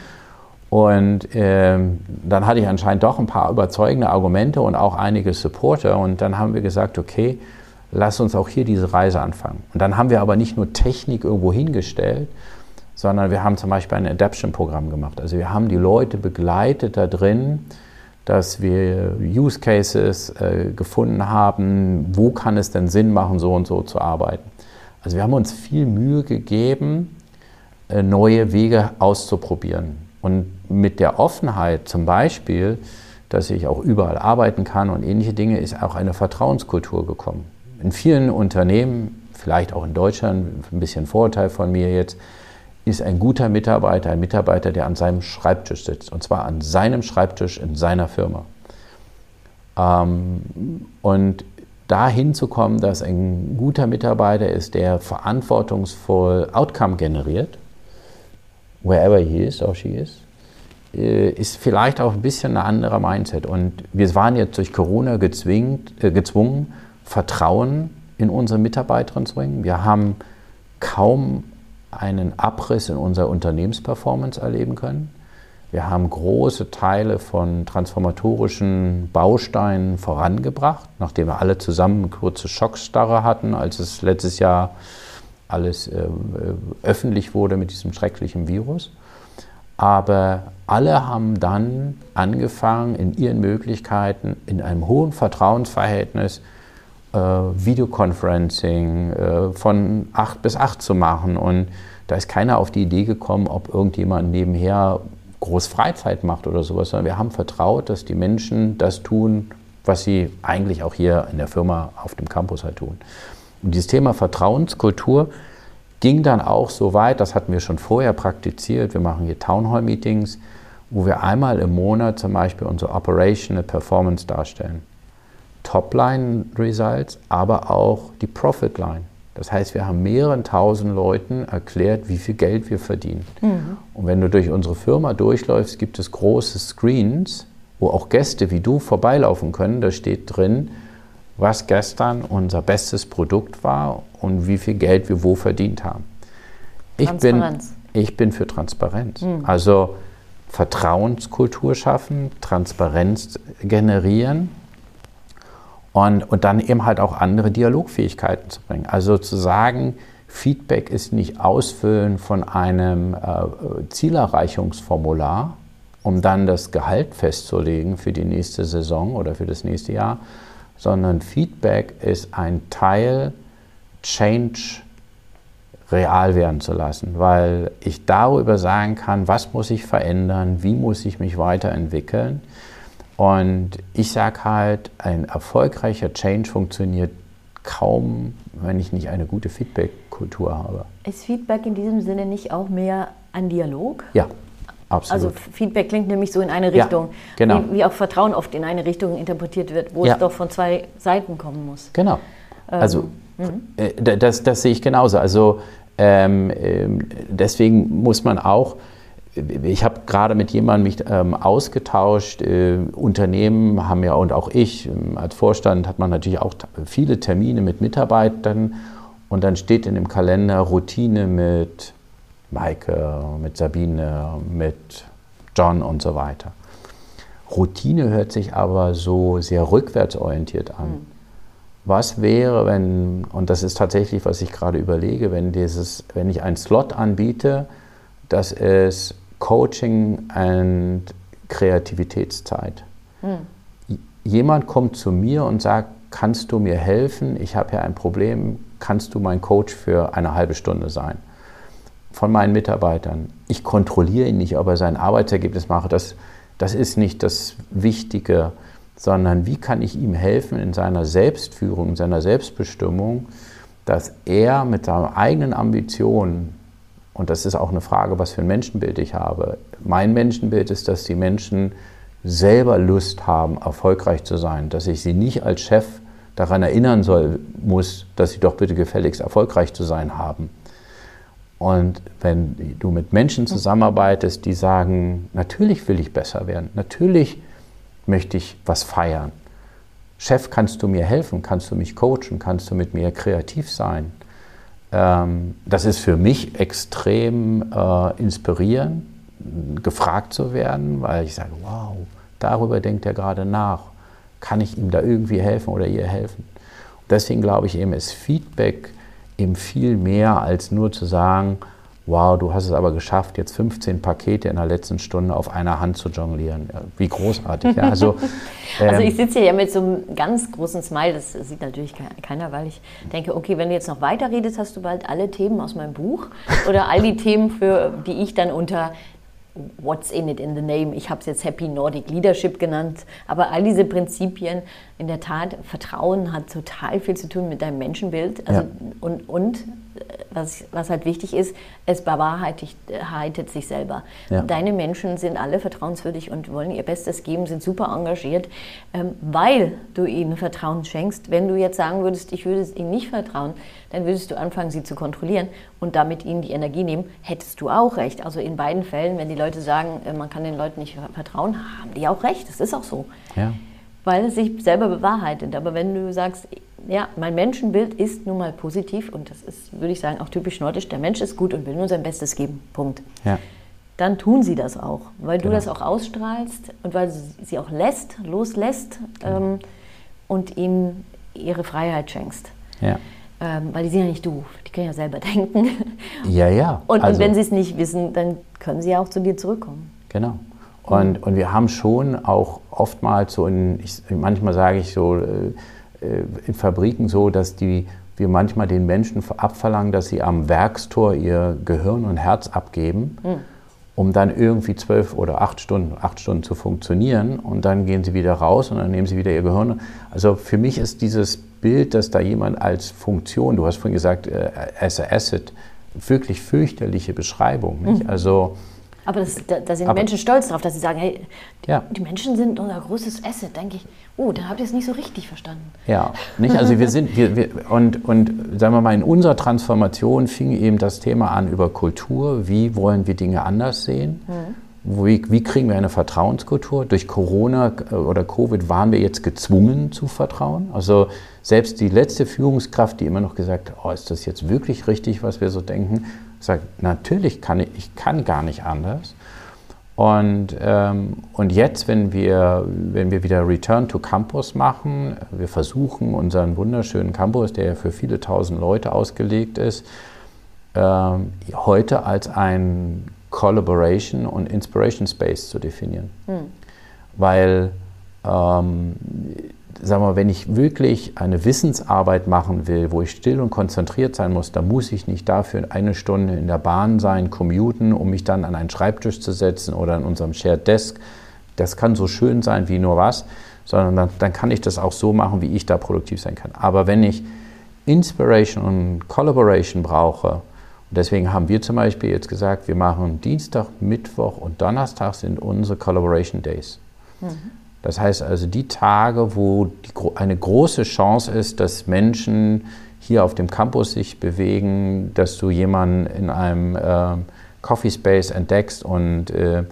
Und ähm, dann hatte ich anscheinend doch ein paar überzeugende Argumente und auch einige Supporter. Und dann haben wir gesagt, okay, lass uns auch hier diese Reise anfangen. Und dann haben wir aber nicht nur Technik irgendwo hingestellt, sondern wir haben zum Beispiel ein Adaption-Programm gemacht. Also wir haben die Leute begleitet da drin, dass wir Use Cases äh, gefunden haben, wo kann es denn Sinn machen, so und so zu arbeiten. Also wir haben uns viel Mühe gegeben, äh, neue Wege auszuprobieren. Und mit der Offenheit zum Beispiel, dass ich auch überall arbeiten kann und ähnliche Dinge, ist auch eine Vertrauenskultur gekommen. In vielen Unternehmen, vielleicht auch in Deutschland, ein bisschen Vorurteil von mir jetzt, ist ein guter Mitarbeiter, ein Mitarbeiter, der an seinem Schreibtisch sitzt. Und zwar an seinem Schreibtisch in seiner Firma. Ähm, und dahin zu kommen, dass ein guter Mitarbeiter ist, der verantwortungsvoll Outcome generiert, wherever he is or she is, ist vielleicht auch ein bisschen ein anderer Mindset. Und wir waren jetzt durch Corona gezwingt, äh, gezwungen, Vertrauen in unsere Mitarbeiterinnen zu bringen. Wir haben kaum einen Abriss in unserer Unternehmensperformance erleben können. Wir haben große Teile von transformatorischen Bausteinen vorangebracht, nachdem wir alle zusammen eine kurze Schockstarre hatten, als es letztes Jahr alles äh, öffentlich wurde mit diesem schrecklichen Virus. Aber alle haben dann angefangen, in ihren Möglichkeiten, in einem hohen Vertrauensverhältnis, äh, Videoconferencing äh, von 8 bis 8 zu machen. Und da ist keiner auf die Idee gekommen, ob irgendjemand nebenher groß Freizeit macht oder sowas, sondern wir haben vertraut, dass die Menschen das tun, was sie eigentlich auch hier in der Firma auf dem Campus halt tun. Und dieses Thema Vertrauenskultur ging dann auch so weit, das hatten wir schon vorher praktiziert, wir machen hier Townhall-Meetings, wo wir einmal im Monat zum Beispiel unsere Operational Performance darstellen. Topline-Results, aber auch die Profit-Line. Das heißt, wir haben mehreren tausend Leuten erklärt, wie viel Geld wir verdienen. Mhm. Und wenn du durch unsere Firma durchläufst, gibt es große Screens, wo auch Gäste wie du vorbeilaufen können. Da steht drin, was gestern unser bestes Produkt war und wie viel Geld wir wo verdient haben. Ich bin, ich bin für Transparenz. Mhm. Also Vertrauenskultur schaffen, Transparenz generieren und, und dann eben halt auch andere Dialogfähigkeiten zu bringen. Also zu sagen, Feedback ist nicht Ausfüllen von einem äh, Zielerreichungsformular, um dann das Gehalt festzulegen für die nächste Saison oder für das nächste Jahr, sondern Feedback ist ein Teil, Change real werden zu lassen, weil ich darüber sagen kann, was muss ich verändern, wie muss ich mich weiterentwickeln und ich sage halt, ein erfolgreicher Change funktioniert kaum, wenn ich nicht eine gute Feedback-Kultur habe. Ist Feedback in diesem Sinne nicht auch mehr ein Dialog? Ja, absolut. Also Feedback klingt nämlich so in eine Richtung, ja, genau. wie, wie, auch Vertrauen oft in eine Richtung interpretiert wird, wo ja. es doch von zwei Seiten kommen muss. Genau. Ähm, also mhm. äh, das, das sehe ich genauso. Also ähm, deswegen muss man auch ich habe gerade mit jemandem mich ähm, ausgetauscht. Äh, Unternehmen haben ja und auch ich ähm, als Vorstand hat man natürlich auch viele Termine mit Mitarbeitern und dann steht in dem Kalender Routine mit Maike, mit Sabine, mit John und so weiter. Routine hört sich aber so sehr rückwärtsorientiert an. Mhm. Was wäre, wenn, und das ist tatsächlich, was ich gerade überlege, wenn, dieses, wenn ich einen Slot anbiete, dass es Coaching und Kreativitätszeit. Hm. Jemand kommt zu mir und sagt, kannst du mir helfen? Ich habe hier ein Problem, kannst du mein Coach für eine halbe Stunde sein? Von meinen Mitarbeitern. Ich kontrolliere ihn nicht, ob er sein Arbeitsergebnis macht. Das, das ist nicht das Wichtige, sondern wie kann ich ihm helfen in seiner Selbstführung, in seiner Selbstbestimmung, dass er mit seiner eigenen Ambition und das ist auch eine Frage, was für ein Menschenbild ich habe. Mein Menschenbild ist, dass die Menschen selber Lust haben, erfolgreich zu sein, dass ich sie nicht als Chef daran erinnern soll, muss, dass sie doch bitte gefälligst erfolgreich zu sein haben. Und wenn du mit Menschen zusammenarbeitest, die sagen, natürlich will ich besser werden, natürlich möchte ich was feiern. Chef, kannst du mir helfen? Kannst du mich coachen? Kannst du mit mir kreativ sein? Ähm, das ist für mich extrem äh, inspirierend, gefragt zu werden, weil ich sage, wow, darüber denkt er gerade nach. Kann ich ihm da irgendwie helfen oder ihr helfen? Und deswegen glaube ich eben, ist Feedback eben viel mehr als nur zu sagen, wow, du hast es aber geschafft, jetzt 15 Pakete in der letzten Stunde auf einer Hand zu jonglieren. Wie großartig. Ja, also, ähm, also ich sitze hier mit so einem ganz großen Smile, das sieht natürlich keiner, weil ich denke, okay, wenn du jetzt noch weiter redest, hast du bald alle Themen aus meinem Buch oder all die Themen, für die ich dann unter What's in it in the name? Ich habe es jetzt Happy Nordic Leadership genannt. Aber all diese Prinzipien, in der Tat, Vertrauen hat total viel zu tun mit deinem Menschenbild. Also, ja. und, und was, was halt wichtig ist, es bewahrheitet sich selber. Ja. Deine Menschen sind alle vertrauenswürdig und wollen ihr Bestes geben, sind super engagiert, ähm, weil du ihnen Vertrauen schenkst. Wenn du jetzt sagen würdest, ich würde ihnen nicht vertrauen, dann würdest du anfangen, sie zu kontrollieren und damit ihnen die Energie nehmen, hättest du auch recht. Also in beiden Fällen, wenn die Leute sagen, äh, man kann den Leuten nicht vertrauen, haben die auch recht. Das ist auch so. Ja. Weil es sich selber bewahrheitet. Aber wenn du sagst, ja, mein Menschenbild ist nun mal positiv und das ist, würde ich sagen, auch typisch nordisch. Der Mensch ist gut und will nur sein Bestes geben. Punkt. Ja. Dann tun sie das auch, weil genau. du das auch ausstrahlst und weil sie auch lässt, loslässt genau. ähm, und ihnen ihre Freiheit schenkst. Ja. Ähm, weil die sind ja nicht doof, die können ja selber denken. Ja, ja. Und, also, und wenn sie es nicht wissen, dann können sie ja auch zu dir zurückkommen. Genau. Und, und wir haben schon auch oftmals so, in, ich, manchmal sage ich so, äh, äh, in Fabriken so, dass die, wir manchmal den Menschen abverlangen, dass sie am Werkstor ihr Gehirn und Herz abgeben, mhm. um dann irgendwie zwölf oder acht Stunden, acht Stunden zu funktionieren und dann gehen sie wieder raus und dann nehmen sie wieder ihr Gehirn. Also für mich ist dieses Bild, dass da jemand als Funktion, du hast vorhin gesagt, äh, as a asset, wirklich fürchterliche Beschreibung. Nicht? Mhm. Also aber das, da, da, sind aber, Menschen stolz drauf, dass sie sagen, hey, die, ja. die Menschen sind unser großes Asset. Denke ich, oh, dann habt ihr es nicht so richtig verstanden. Ja, nicht? Also wir sind, wir, wir, und, und sagen wir mal, in unserer Transformation fing eben das Thema an über Kultur. Wie wollen wir Dinge anders sehen? Mhm. Wie, wie, kriegen wir eine Vertrauenskultur? Durch Corona äh, oder Covid waren wir jetzt gezwungen zu vertrauen. Also selbst die letzte Führungskraft, die immer noch gesagt hat, oh, ist das jetzt wirklich richtig, was wir so denken, sagt, natürlich kann ich, ich kann gar nicht anders. Und, ähm, und jetzt, wenn wir, wenn wir wieder Return to Campus machen, wir versuchen unseren wunderschönen Campus, der ja für viele tausend Leute ausgelegt ist, ähm, heute als ein Collaboration und Inspiration Space zu definieren. Mhm. Weil ähm, sagen wir, wenn ich wirklich eine Wissensarbeit machen will, wo ich still und konzentriert sein muss, dann muss ich nicht dafür eine Stunde in der Bahn sein, commuten, um mich dann an einen Schreibtisch zu setzen oder an unserem Shared Desk. Das kann so schön sein wie nur was, sondern dann, dann kann ich das auch so machen, wie ich da produktiv sein kann. Aber wenn ich Inspiration und Collaboration brauche, und deswegen haben wir zum Beispiel jetzt gesagt, wir machen Dienstag, Mittwoch und Donnerstag sind unsere Collaboration Days. Mhm. Das heißt also die Tage, wo die, eine große Chance ist, dass Menschen hier auf dem Campus sich bewegen, dass du jemanden in einem äh, Coffee Space entdeckst und, äh,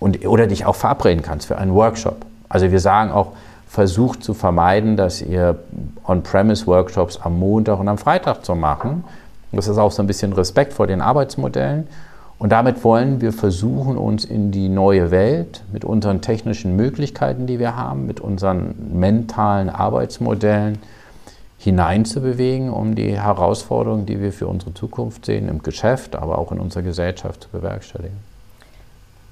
und, oder dich auch verabreden kannst für einen Workshop. Also wir sagen auch, versucht zu vermeiden, dass ihr On-Premise-Workshops am Montag und am Freitag zu machen. Das ist auch so ein bisschen Respekt vor den Arbeitsmodellen. Und damit wollen wir versuchen, uns in die neue Welt mit unseren technischen Möglichkeiten, die wir haben, mit unseren mentalen Arbeitsmodellen hineinzubewegen, um die Herausforderungen, die wir für unsere Zukunft sehen, im Geschäft, aber auch in unserer Gesellschaft zu bewerkstelligen.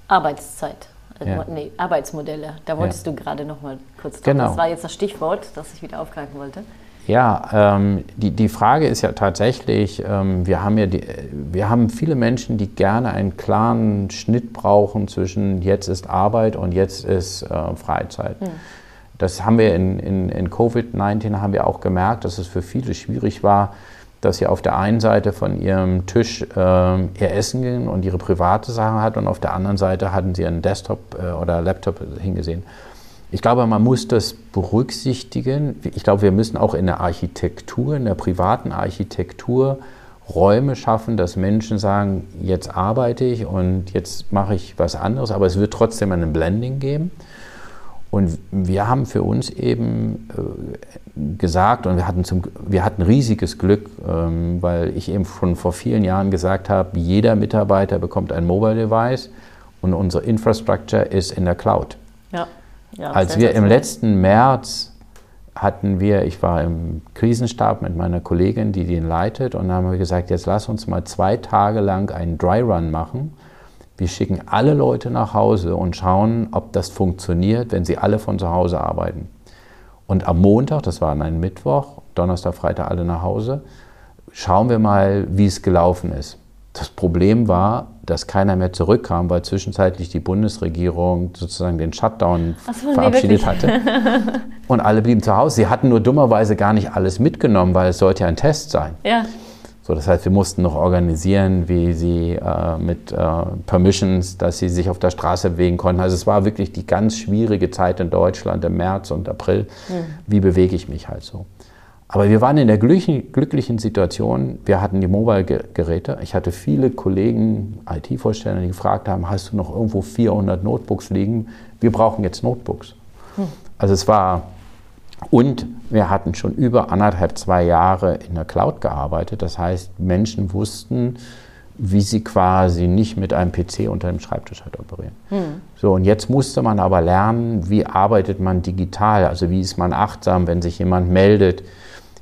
Arbeitszeit. Äh, ja. Nee, Arbeitsmodelle. Da wolltest ja. du gerade noch mal kurz drauf. Genau. Das war jetzt das Stichwort, das ich wieder aufgreifen wollte. Ja, ähm, die, die Frage ist ja tatsächlich, ähm, wir, haben ja die, wir haben viele Menschen, die gerne einen klaren Schnitt brauchen zwischen jetzt ist Arbeit und jetzt ist äh, Freizeit. Hm. Das haben wir in, in, in Covid-19 haben wir auch gemerkt, dass es für viele schwierig war, dass sie auf der einen Seite von ihrem Tisch äh, ihr Essen gehen und ihre private Sachen hat und auf der anderen Seite hatten sie einen Desktop äh, oder Laptop hingesehen. Ich glaube, man muss das berücksichtigen. Ich glaube, wir müssen auch in der Architektur, in der privaten Architektur Räume schaffen, dass Menschen sagen, jetzt arbeite ich und jetzt mache ich was anderes, aber es wird trotzdem einen Blending geben. Und wir haben für uns eben äh, gesagt, und wir hatten, zum, wir hatten riesiges Glück, ähm, weil ich eben schon vor vielen Jahren gesagt habe, jeder Mitarbeiter bekommt ein Mobile Device und unsere Infrastructure ist in der Cloud. Ja. Ja, Als wir im letzten März hatten wir, ich war im Krisenstab mit meiner Kollegin, die den leitet, und haben wir gesagt, jetzt lass uns mal zwei Tage lang einen Dry Run machen. Wir schicken alle Leute nach Hause und schauen, ob das funktioniert, wenn sie alle von zu Hause arbeiten. Und am Montag, das war ein Mittwoch, Donnerstag, Freitag alle nach Hause, schauen wir mal, wie es gelaufen ist. Das Problem war, dass keiner mehr zurückkam, weil zwischenzeitlich die Bundesregierung sozusagen den Shutdown so, verabschiedet nee, hatte. Und alle blieben zu Hause. Sie hatten nur dummerweise gar nicht alles mitgenommen, weil es sollte ja ein Test sein. Ja. So, das heißt, wir mussten noch organisieren, wie sie äh, mit äh, Permissions, dass sie sich auf der Straße bewegen konnten. Also es war wirklich die ganz schwierige Zeit in Deutschland im März und April. Mhm. Wie bewege ich mich halt so? Aber wir waren in der glücklichen Situation, wir hatten die Mobile-Geräte. Ich hatte viele Kollegen, IT-Vorsteller, die gefragt haben, hast du noch irgendwo 400 Notebooks liegen? Wir brauchen jetzt Notebooks. Hm. Also es war, und wir hatten schon über anderthalb, zwei Jahre in der Cloud gearbeitet. Das heißt, Menschen wussten, wie sie quasi nicht mit einem PC unter dem Schreibtisch halt operieren. Hm. So, und jetzt musste man aber lernen, wie arbeitet man digital, also wie ist man achtsam, wenn sich jemand meldet,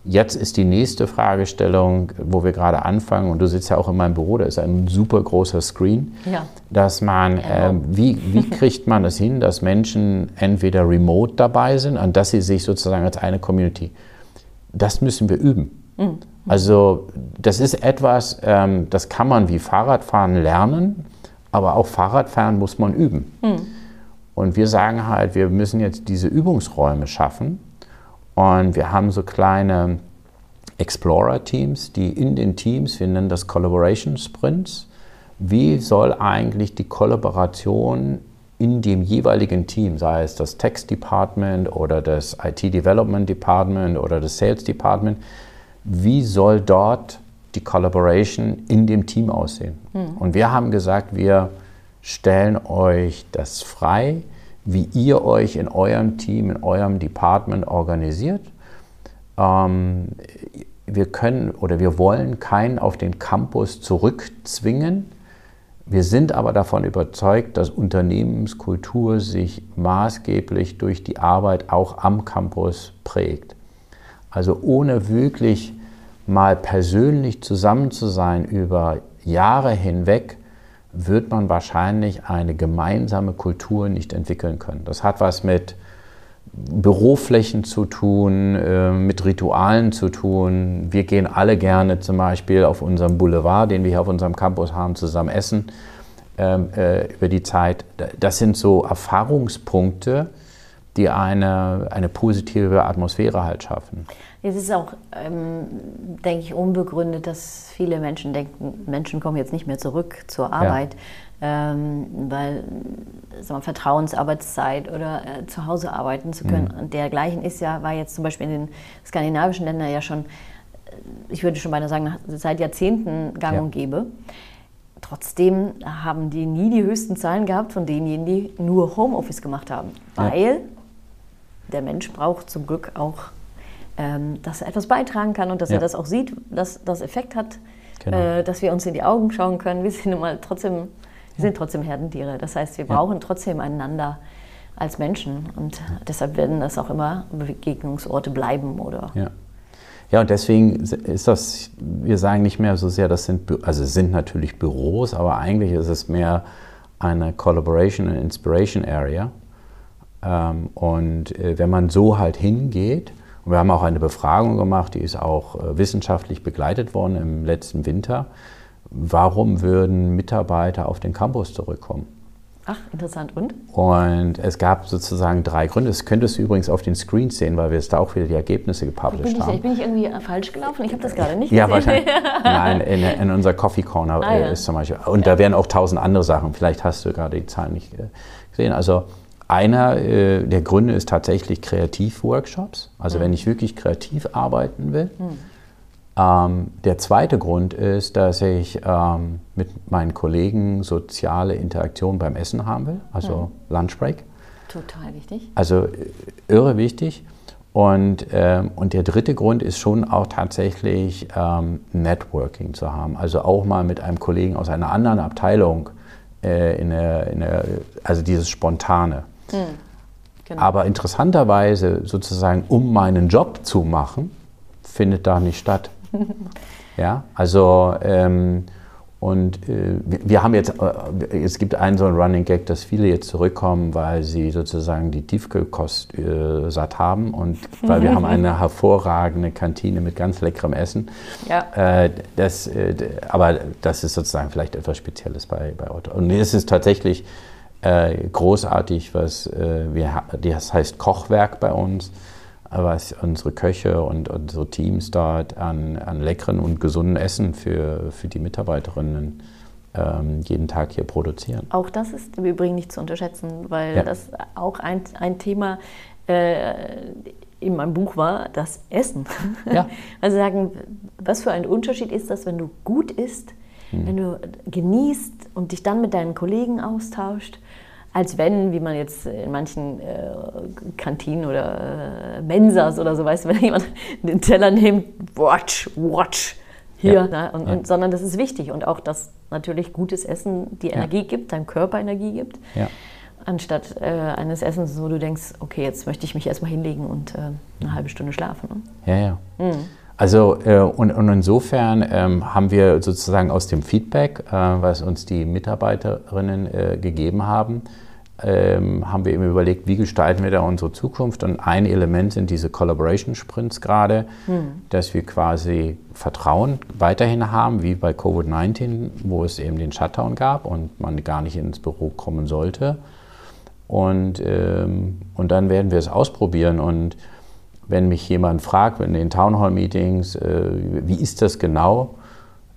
Jetzt ist die nächste Fragestellung, wo wir gerade anfangen, und du sitzt ja auch in meinem Büro, da ist ein super großer Screen, ja. dass man, äh, wie, wie kriegt man es das hin, dass Menschen entweder remote dabei sind, und dass sie sich sozusagen als eine Community, das müssen wir üben. Mhm. Also das ist etwas, ähm, das kann man wie Fahrradfahren lernen, aber auch Fahrradfahren muss man üben. Mhm. Und wir sagen halt, wir müssen jetzt diese Übungsräume schaffen, und wir haben so kleine Explorer-Teams, die in den Teams, wir nennen das Collaboration Sprints, wie soll eigentlich die Kollaboration in dem jeweiligen Team, sei es das Text Department oder das IT Development Department oder das Sales Department, wie soll dort die Collaboration in dem Team aussehen? Mhm. Und wir haben gesagt, wir stellen euch das frei, wie ihr euch in eurem Team, in eurem Department organisiert. Ähm, wir können oder wir wollen keinen auf den Campus zurückzwingen. Wir sind aber davon überzeugt, dass Unternehmenskultur sich maßgeblich durch die Arbeit auch am Campus prägt. Also ohne wirklich mal persönlich zusammen zu sein über Jahre hinweg, wird man wahrscheinlich eine gemeinsame Kultur nicht entwickeln können. Das hat was mit Büroflächen zu tun, äh, mit Ritualen zu tun. Wir gehen alle gerne zum Beispiel auf unserem Boulevard, den wir hier auf unserem Campus haben, zusammen essen ähm, äh, über die Zeit. Das sind so Erfahrungspunkte, die eine, eine positive Atmosphäre halt schaffen. Es ist auch, ähm, denke ich, unbegründet, dass viele Menschen denken, Menschen kommen jetzt nicht mehr zurück zur Arbeit, ja. ähm, weil wir, Vertrauensarbeitszeit oder äh, zu Hause arbeiten zu können. Mhm. Und dergleichen ist ja, war jetzt zum Beispiel in den skandinavischen Ländern ja schon, äh, ich würde schon beinahe sagen, seit Jahrzehnten gang ja. und gäbe. Trotzdem haben die nie die höchsten Zahlen gehabt von denjenigen, die nur Homeoffice gemacht haben, weil ja. der Mensch braucht zum Glück auch ähm, dass er etwas beitragen kann und dass ja. er das auch sieht, dass das Effekt hat, genau. äh, dass wir uns in die Augen schauen können. Wir sind, mal trotzdem, wir ja. sind trotzdem Herdentiere. Das heißt, wir brauchen trotzdem einander als Menschen und deshalb werden das auch immer Begegnungsorte bleiben oder. Ja. Und deswegen ist das, wir sagen nicht mehr so sehr, das sind, also sind natürlich Büros, aber eigentlich ist es mehr eine Collaboration and Inspiration Area. Ähm, und äh, wenn man so halt hingeht, und wir haben auch eine Befragung gemacht, die ist auch äh, wissenschaftlich begleitet worden im letzten Winter. Warum würden Mitarbeiter auf den Campus zurückkommen? Ach, interessant. Und? Und es gab sozusagen drei Gründe. Das könntest du übrigens auf den Screens sehen, weil wir jetzt da auch wieder die Ergebnisse gepublished bin haben. Ich, bin ich irgendwie falsch gelaufen? Ich habe das gerade nicht gesehen. Ja, wahrscheinlich. Nein, in, in unserer Coffee Corner ah, ja. ist zum Beispiel. Und ja. da wären auch tausend andere Sachen. Vielleicht hast du gerade die Zahlen nicht äh, gesehen. Also einer äh, der Gründe ist tatsächlich Kreativworkshops, also mhm. wenn ich wirklich kreativ arbeiten will. Mhm. Ähm, der zweite Grund ist, dass ich ähm, mit meinen Kollegen soziale Interaktion beim Essen haben will, also mhm. Lunchbreak. Total wichtig. Also äh, irre wichtig. Und, ähm, und der dritte Grund ist schon auch tatsächlich ähm, Networking zu haben. Also auch mal mit einem Kollegen aus einer anderen Abteilung, äh, in der, in der, also dieses Spontane. Mhm. Genau. Aber interessanterweise sozusagen, um meinen Job zu machen, findet da nicht statt. ja, also ähm, Und äh, wir haben jetzt, äh, es gibt einen so einen Running Gag, dass viele jetzt zurückkommen, weil sie sozusagen die Tiefkühlkost äh, satt haben und weil wir haben eine hervorragende Kantine mit ganz leckerem Essen. Ja. Äh, das, äh, aber das ist sozusagen vielleicht etwas Spezielles bei, bei Otto. Und es ist tatsächlich äh, großartig, was wir, das heißt Kochwerk bei uns was unsere Köche und unsere Teams dort an, an leckeren und gesunden Essen für, für die Mitarbeiterinnen ähm, jeden Tag hier produzieren. Auch das ist im Übrigen nicht zu unterschätzen, weil ja. das auch ein, ein Thema äh, in meinem Buch war, das Essen. Ja. Also sagen, was für ein Unterschied ist das, wenn du gut isst, hm. wenn du genießt und dich dann mit deinen Kollegen austauscht als wenn, wie man jetzt in manchen äh, Kantinen oder äh, Mensas oder so, weißt du, wenn jemand den Teller nimmt, watch, watch, hier, ja. ne? und, ja. und, sondern das ist wichtig und auch, dass natürlich gutes Essen die Energie ja. gibt, deinem Körper Energie gibt, anstatt äh, eines Essens, wo du denkst, okay, jetzt möchte ich mich erstmal hinlegen und äh, eine halbe Stunde schlafen. Ne? Ja, ja. Mhm. Also äh, und, und, insofern ähm, haben wir sozusagen aus dem Feedback, äh, was uns die Mitarbeiterinnen äh, gegeben haben, ähm, haben wir eben überlegt, wie gestalten wir da unsere Zukunft. Und ein Element sind diese Collaboration Sprints gerade, hm. dass wir quasi Vertrauen weiterhin haben, wie bei Covid-19, wo es eben den Shutdown gab und man gar nicht ins Büro kommen sollte. Und, ähm, und dann werden wir es ausprobieren und wenn mich jemand fragt in den Townhall-Meetings, äh, wie ist das genau,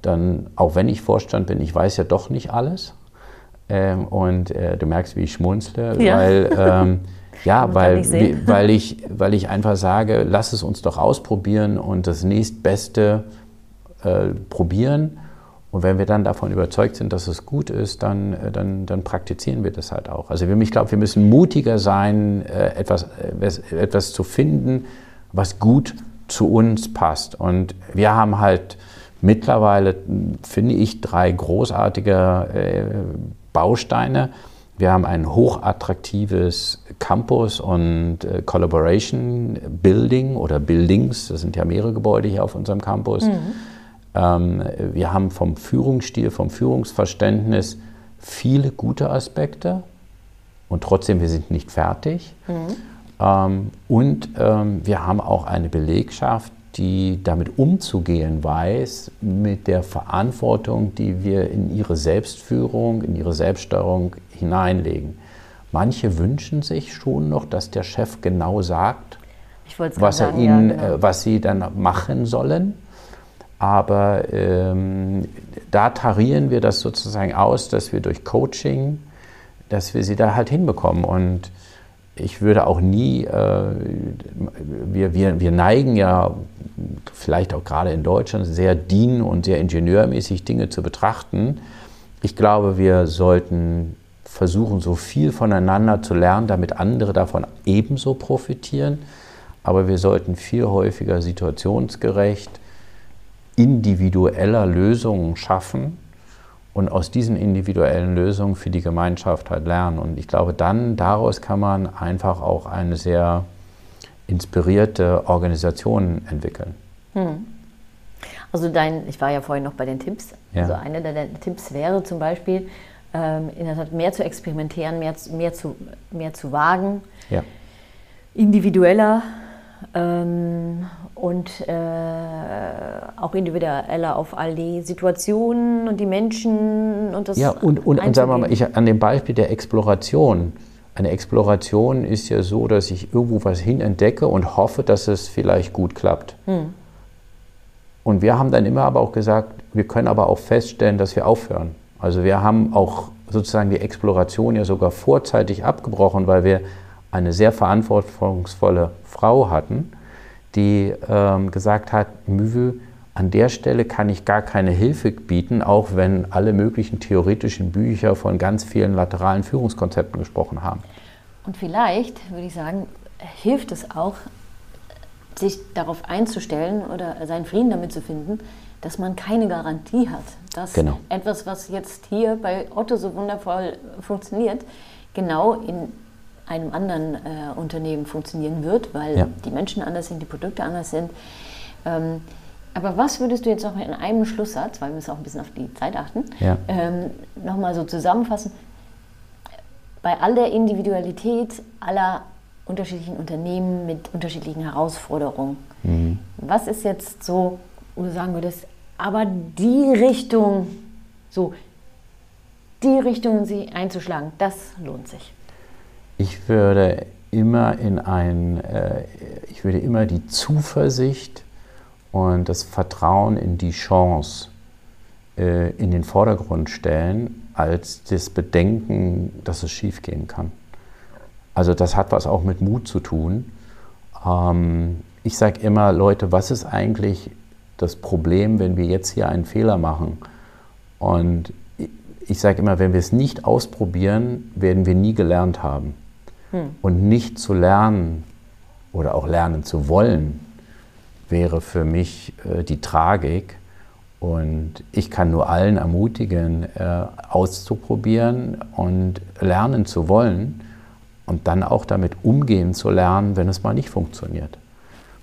dann, auch wenn ich Vorstand bin, ich weiß ja doch nicht alles. Ähm, und äh, du merkst, wie ich schmunzle, ja. weil, ähm, ja, weil, wie, weil, ich, weil ich einfach sage, lass es uns doch ausprobieren und das nächstbeste äh, probieren. Und wenn wir dann davon überzeugt sind, dass es gut ist, dann, äh, dann, dann praktizieren wir das halt auch. Also ich glaube, wir müssen mutiger sein, äh, etwas, äh, etwas zu finden, was gut zu uns passt. Und wir haben halt mittlerweile, finde ich, drei großartige Bausteine. Wir haben ein hochattraktives Campus und Collaboration Building oder Buildings, das sind ja mehrere Gebäude hier auf unserem Campus. Mhm. Ähm, wir haben vom Führungsstil, vom Führungsverständnis viele gute Aspekte und trotzdem, wir sind nicht fertig. Mhm. Ähm, und ähm, wir haben auch eine Belegschaft, die damit umzugehen weiß, mit der Verantwortung, die wir in ihre Selbstführung, in ihre Selbststeuerung hineinlegen. Manche wünschen sich schon noch, dass der Chef genau sagt, was, er sagen, ihnen, ja, genau. Äh, was sie dann machen sollen. Aber ähm, da tarieren wir das sozusagen aus, dass wir durch Coaching, dass wir sie da halt hinbekommen. Und ich würde auch nie, äh, wir, wir, wir neigen ja vielleicht auch gerade in Deutschland sehr dien- und sehr ingenieurmäßig Dinge zu betrachten. Ich glaube, wir sollten versuchen, so viel voneinander zu lernen, damit andere davon ebenso profitieren. Aber wir sollten viel häufiger situationsgerecht individueller Lösungen schaffen und aus diesen individuellen Lösungen für die Gemeinschaft halt lernen. Und ich glaube, dann daraus kann man einfach auch eine sehr inspirierte Organisation entwickeln. Hm. Also dein, ich war ja vorhin noch bei den Tipps. Ja. Also einer der, Tipps wäre zum Beispiel, ähm, in der Tat mehr zu experimentieren, mehr, mehr, zu, mehr zu wagen, ja. individueller ähm, und äh, auch individueller auf all die Situationen und die Menschen und das. Ja, und, und, und sagen wir mal, ich, an dem Beispiel der Exploration. Eine Exploration ist ja so, dass ich irgendwo was hinentdecke und hoffe, dass es vielleicht gut klappt. Hm. Und wir haben dann immer aber auch gesagt, wir können aber auch feststellen, dass wir aufhören. Also wir haben auch sozusagen die Exploration ja sogar vorzeitig abgebrochen, weil wir eine sehr verantwortungsvolle Frau hatten, die ähm, gesagt hat, Müwe, an der Stelle kann ich gar keine Hilfe bieten, auch wenn alle möglichen theoretischen Bücher von ganz vielen lateralen Führungskonzepten gesprochen haben. Und vielleicht, würde ich sagen, hilft es auch, sich darauf einzustellen oder seinen Frieden damit zu finden, dass man keine Garantie hat, dass genau. etwas, was jetzt hier bei Otto so wundervoll funktioniert, genau in einem anderen äh, Unternehmen funktionieren wird, weil ja. die Menschen anders sind, die Produkte anders sind. Ähm, Aber was würdest du jetzt noch in einem Schlusssatz, weil wir müssen auch ein bisschen auf die Zeit achten, Ja. ähm, nochmal so zusammenfassen? Bei all der Individualität aller unterschiedlichen Unternehmen mit unterschiedlichen Herausforderungen, was ist jetzt so, wo du sagen würdest, aber die Richtung, so, die Richtung sie einzuschlagen, das lohnt sich. Ich würde immer in ein, äh, ich würde immer die Zuversicht und das Vertrauen in die Chance äh, in den Vordergrund stellen, als das Bedenken, dass es schiefgehen kann. Also das hat was auch mit Mut zu tun. Ähm, ich sage immer, Leute, was ist eigentlich das Problem, wenn wir jetzt hier einen Fehler machen? Und ich- ich sage immer, wenn wir es nicht ausprobieren, werden wir nie gelernt haben. Und nicht zu lernen oder auch lernen zu wollen, wäre für mich äh, die Tragik. Und ich kann nur allen ermutigen, äh, auszuprobieren und lernen zu wollen und dann auch damit umgehen zu lernen, wenn es mal nicht funktioniert.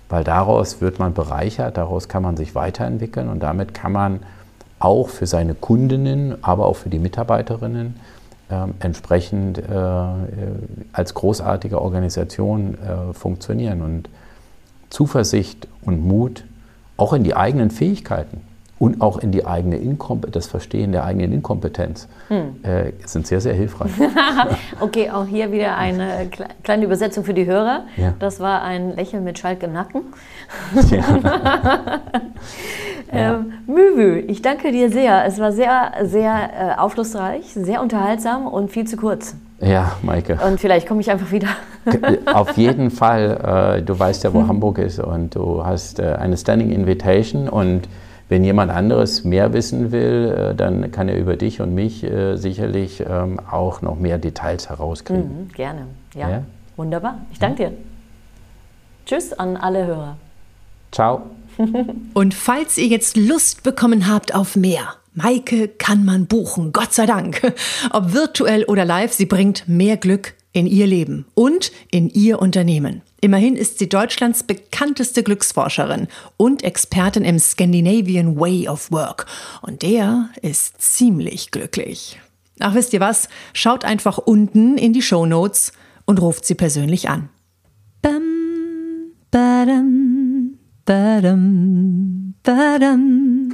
Weil daraus wird man bereichert, daraus kann man sich weiterentwickeln und damit kann man auch für seine Kundinnen, aber auch für die Mitarbeiterinnen entsprechend äh, äh, als großartige Organisation äh, funktionieren. Und Zuversicht und Mut auch in die eigenen Fähigkeiten und auch in die eigene Inkom das Verstehen der eigenen Inkompetenz äh, sind sehr, sehr hilfreich. Okay, auch hier wieder eine kle- kleine Übersetzung für die Hörer. Ja. Das war ein Lächeln mit Schalk im Nacken. ja. Ähm, Müvü, ich danke dir sehr. Es war sehr, sehr äh, aufschlussreich, sehr unterhaltsam und viel zu kurz. ja, Maike. Und vielleicht komme ich einfach wieder. Auf jeden Fall, äh, du weißt ja, wo Hamburg ist und du hast äh, eine Standing Invitation und wenn jemand anderes mehr wissen will, äh, dann kann er über dich und mich äh, sicherlich ähm, auch noch mehr Details herauskriegen. Mhm, gerne. Ja. Ja. Wunderbar. Ich danke dir. Tschüss an alle Hörer. Ciao. Und falls ihr jetzt Lust bekommen habt auf mehr, Maike kann man buchen, Gott sei Dank. Ob virtuell oder live, sie bringt mehr Glück in ihr Leben und in ihr Unternehmen. Immerhin ist sie Deutschlands bekannteste Glücksforscherin und Expertin im Scandinavian Way of Work. Und der ist ziemlich glücklich. Ach, wisst ihr was? Schaut einfach unten in die Show Notes und ruft sie persönlich an. Bam, badam, badam, badam.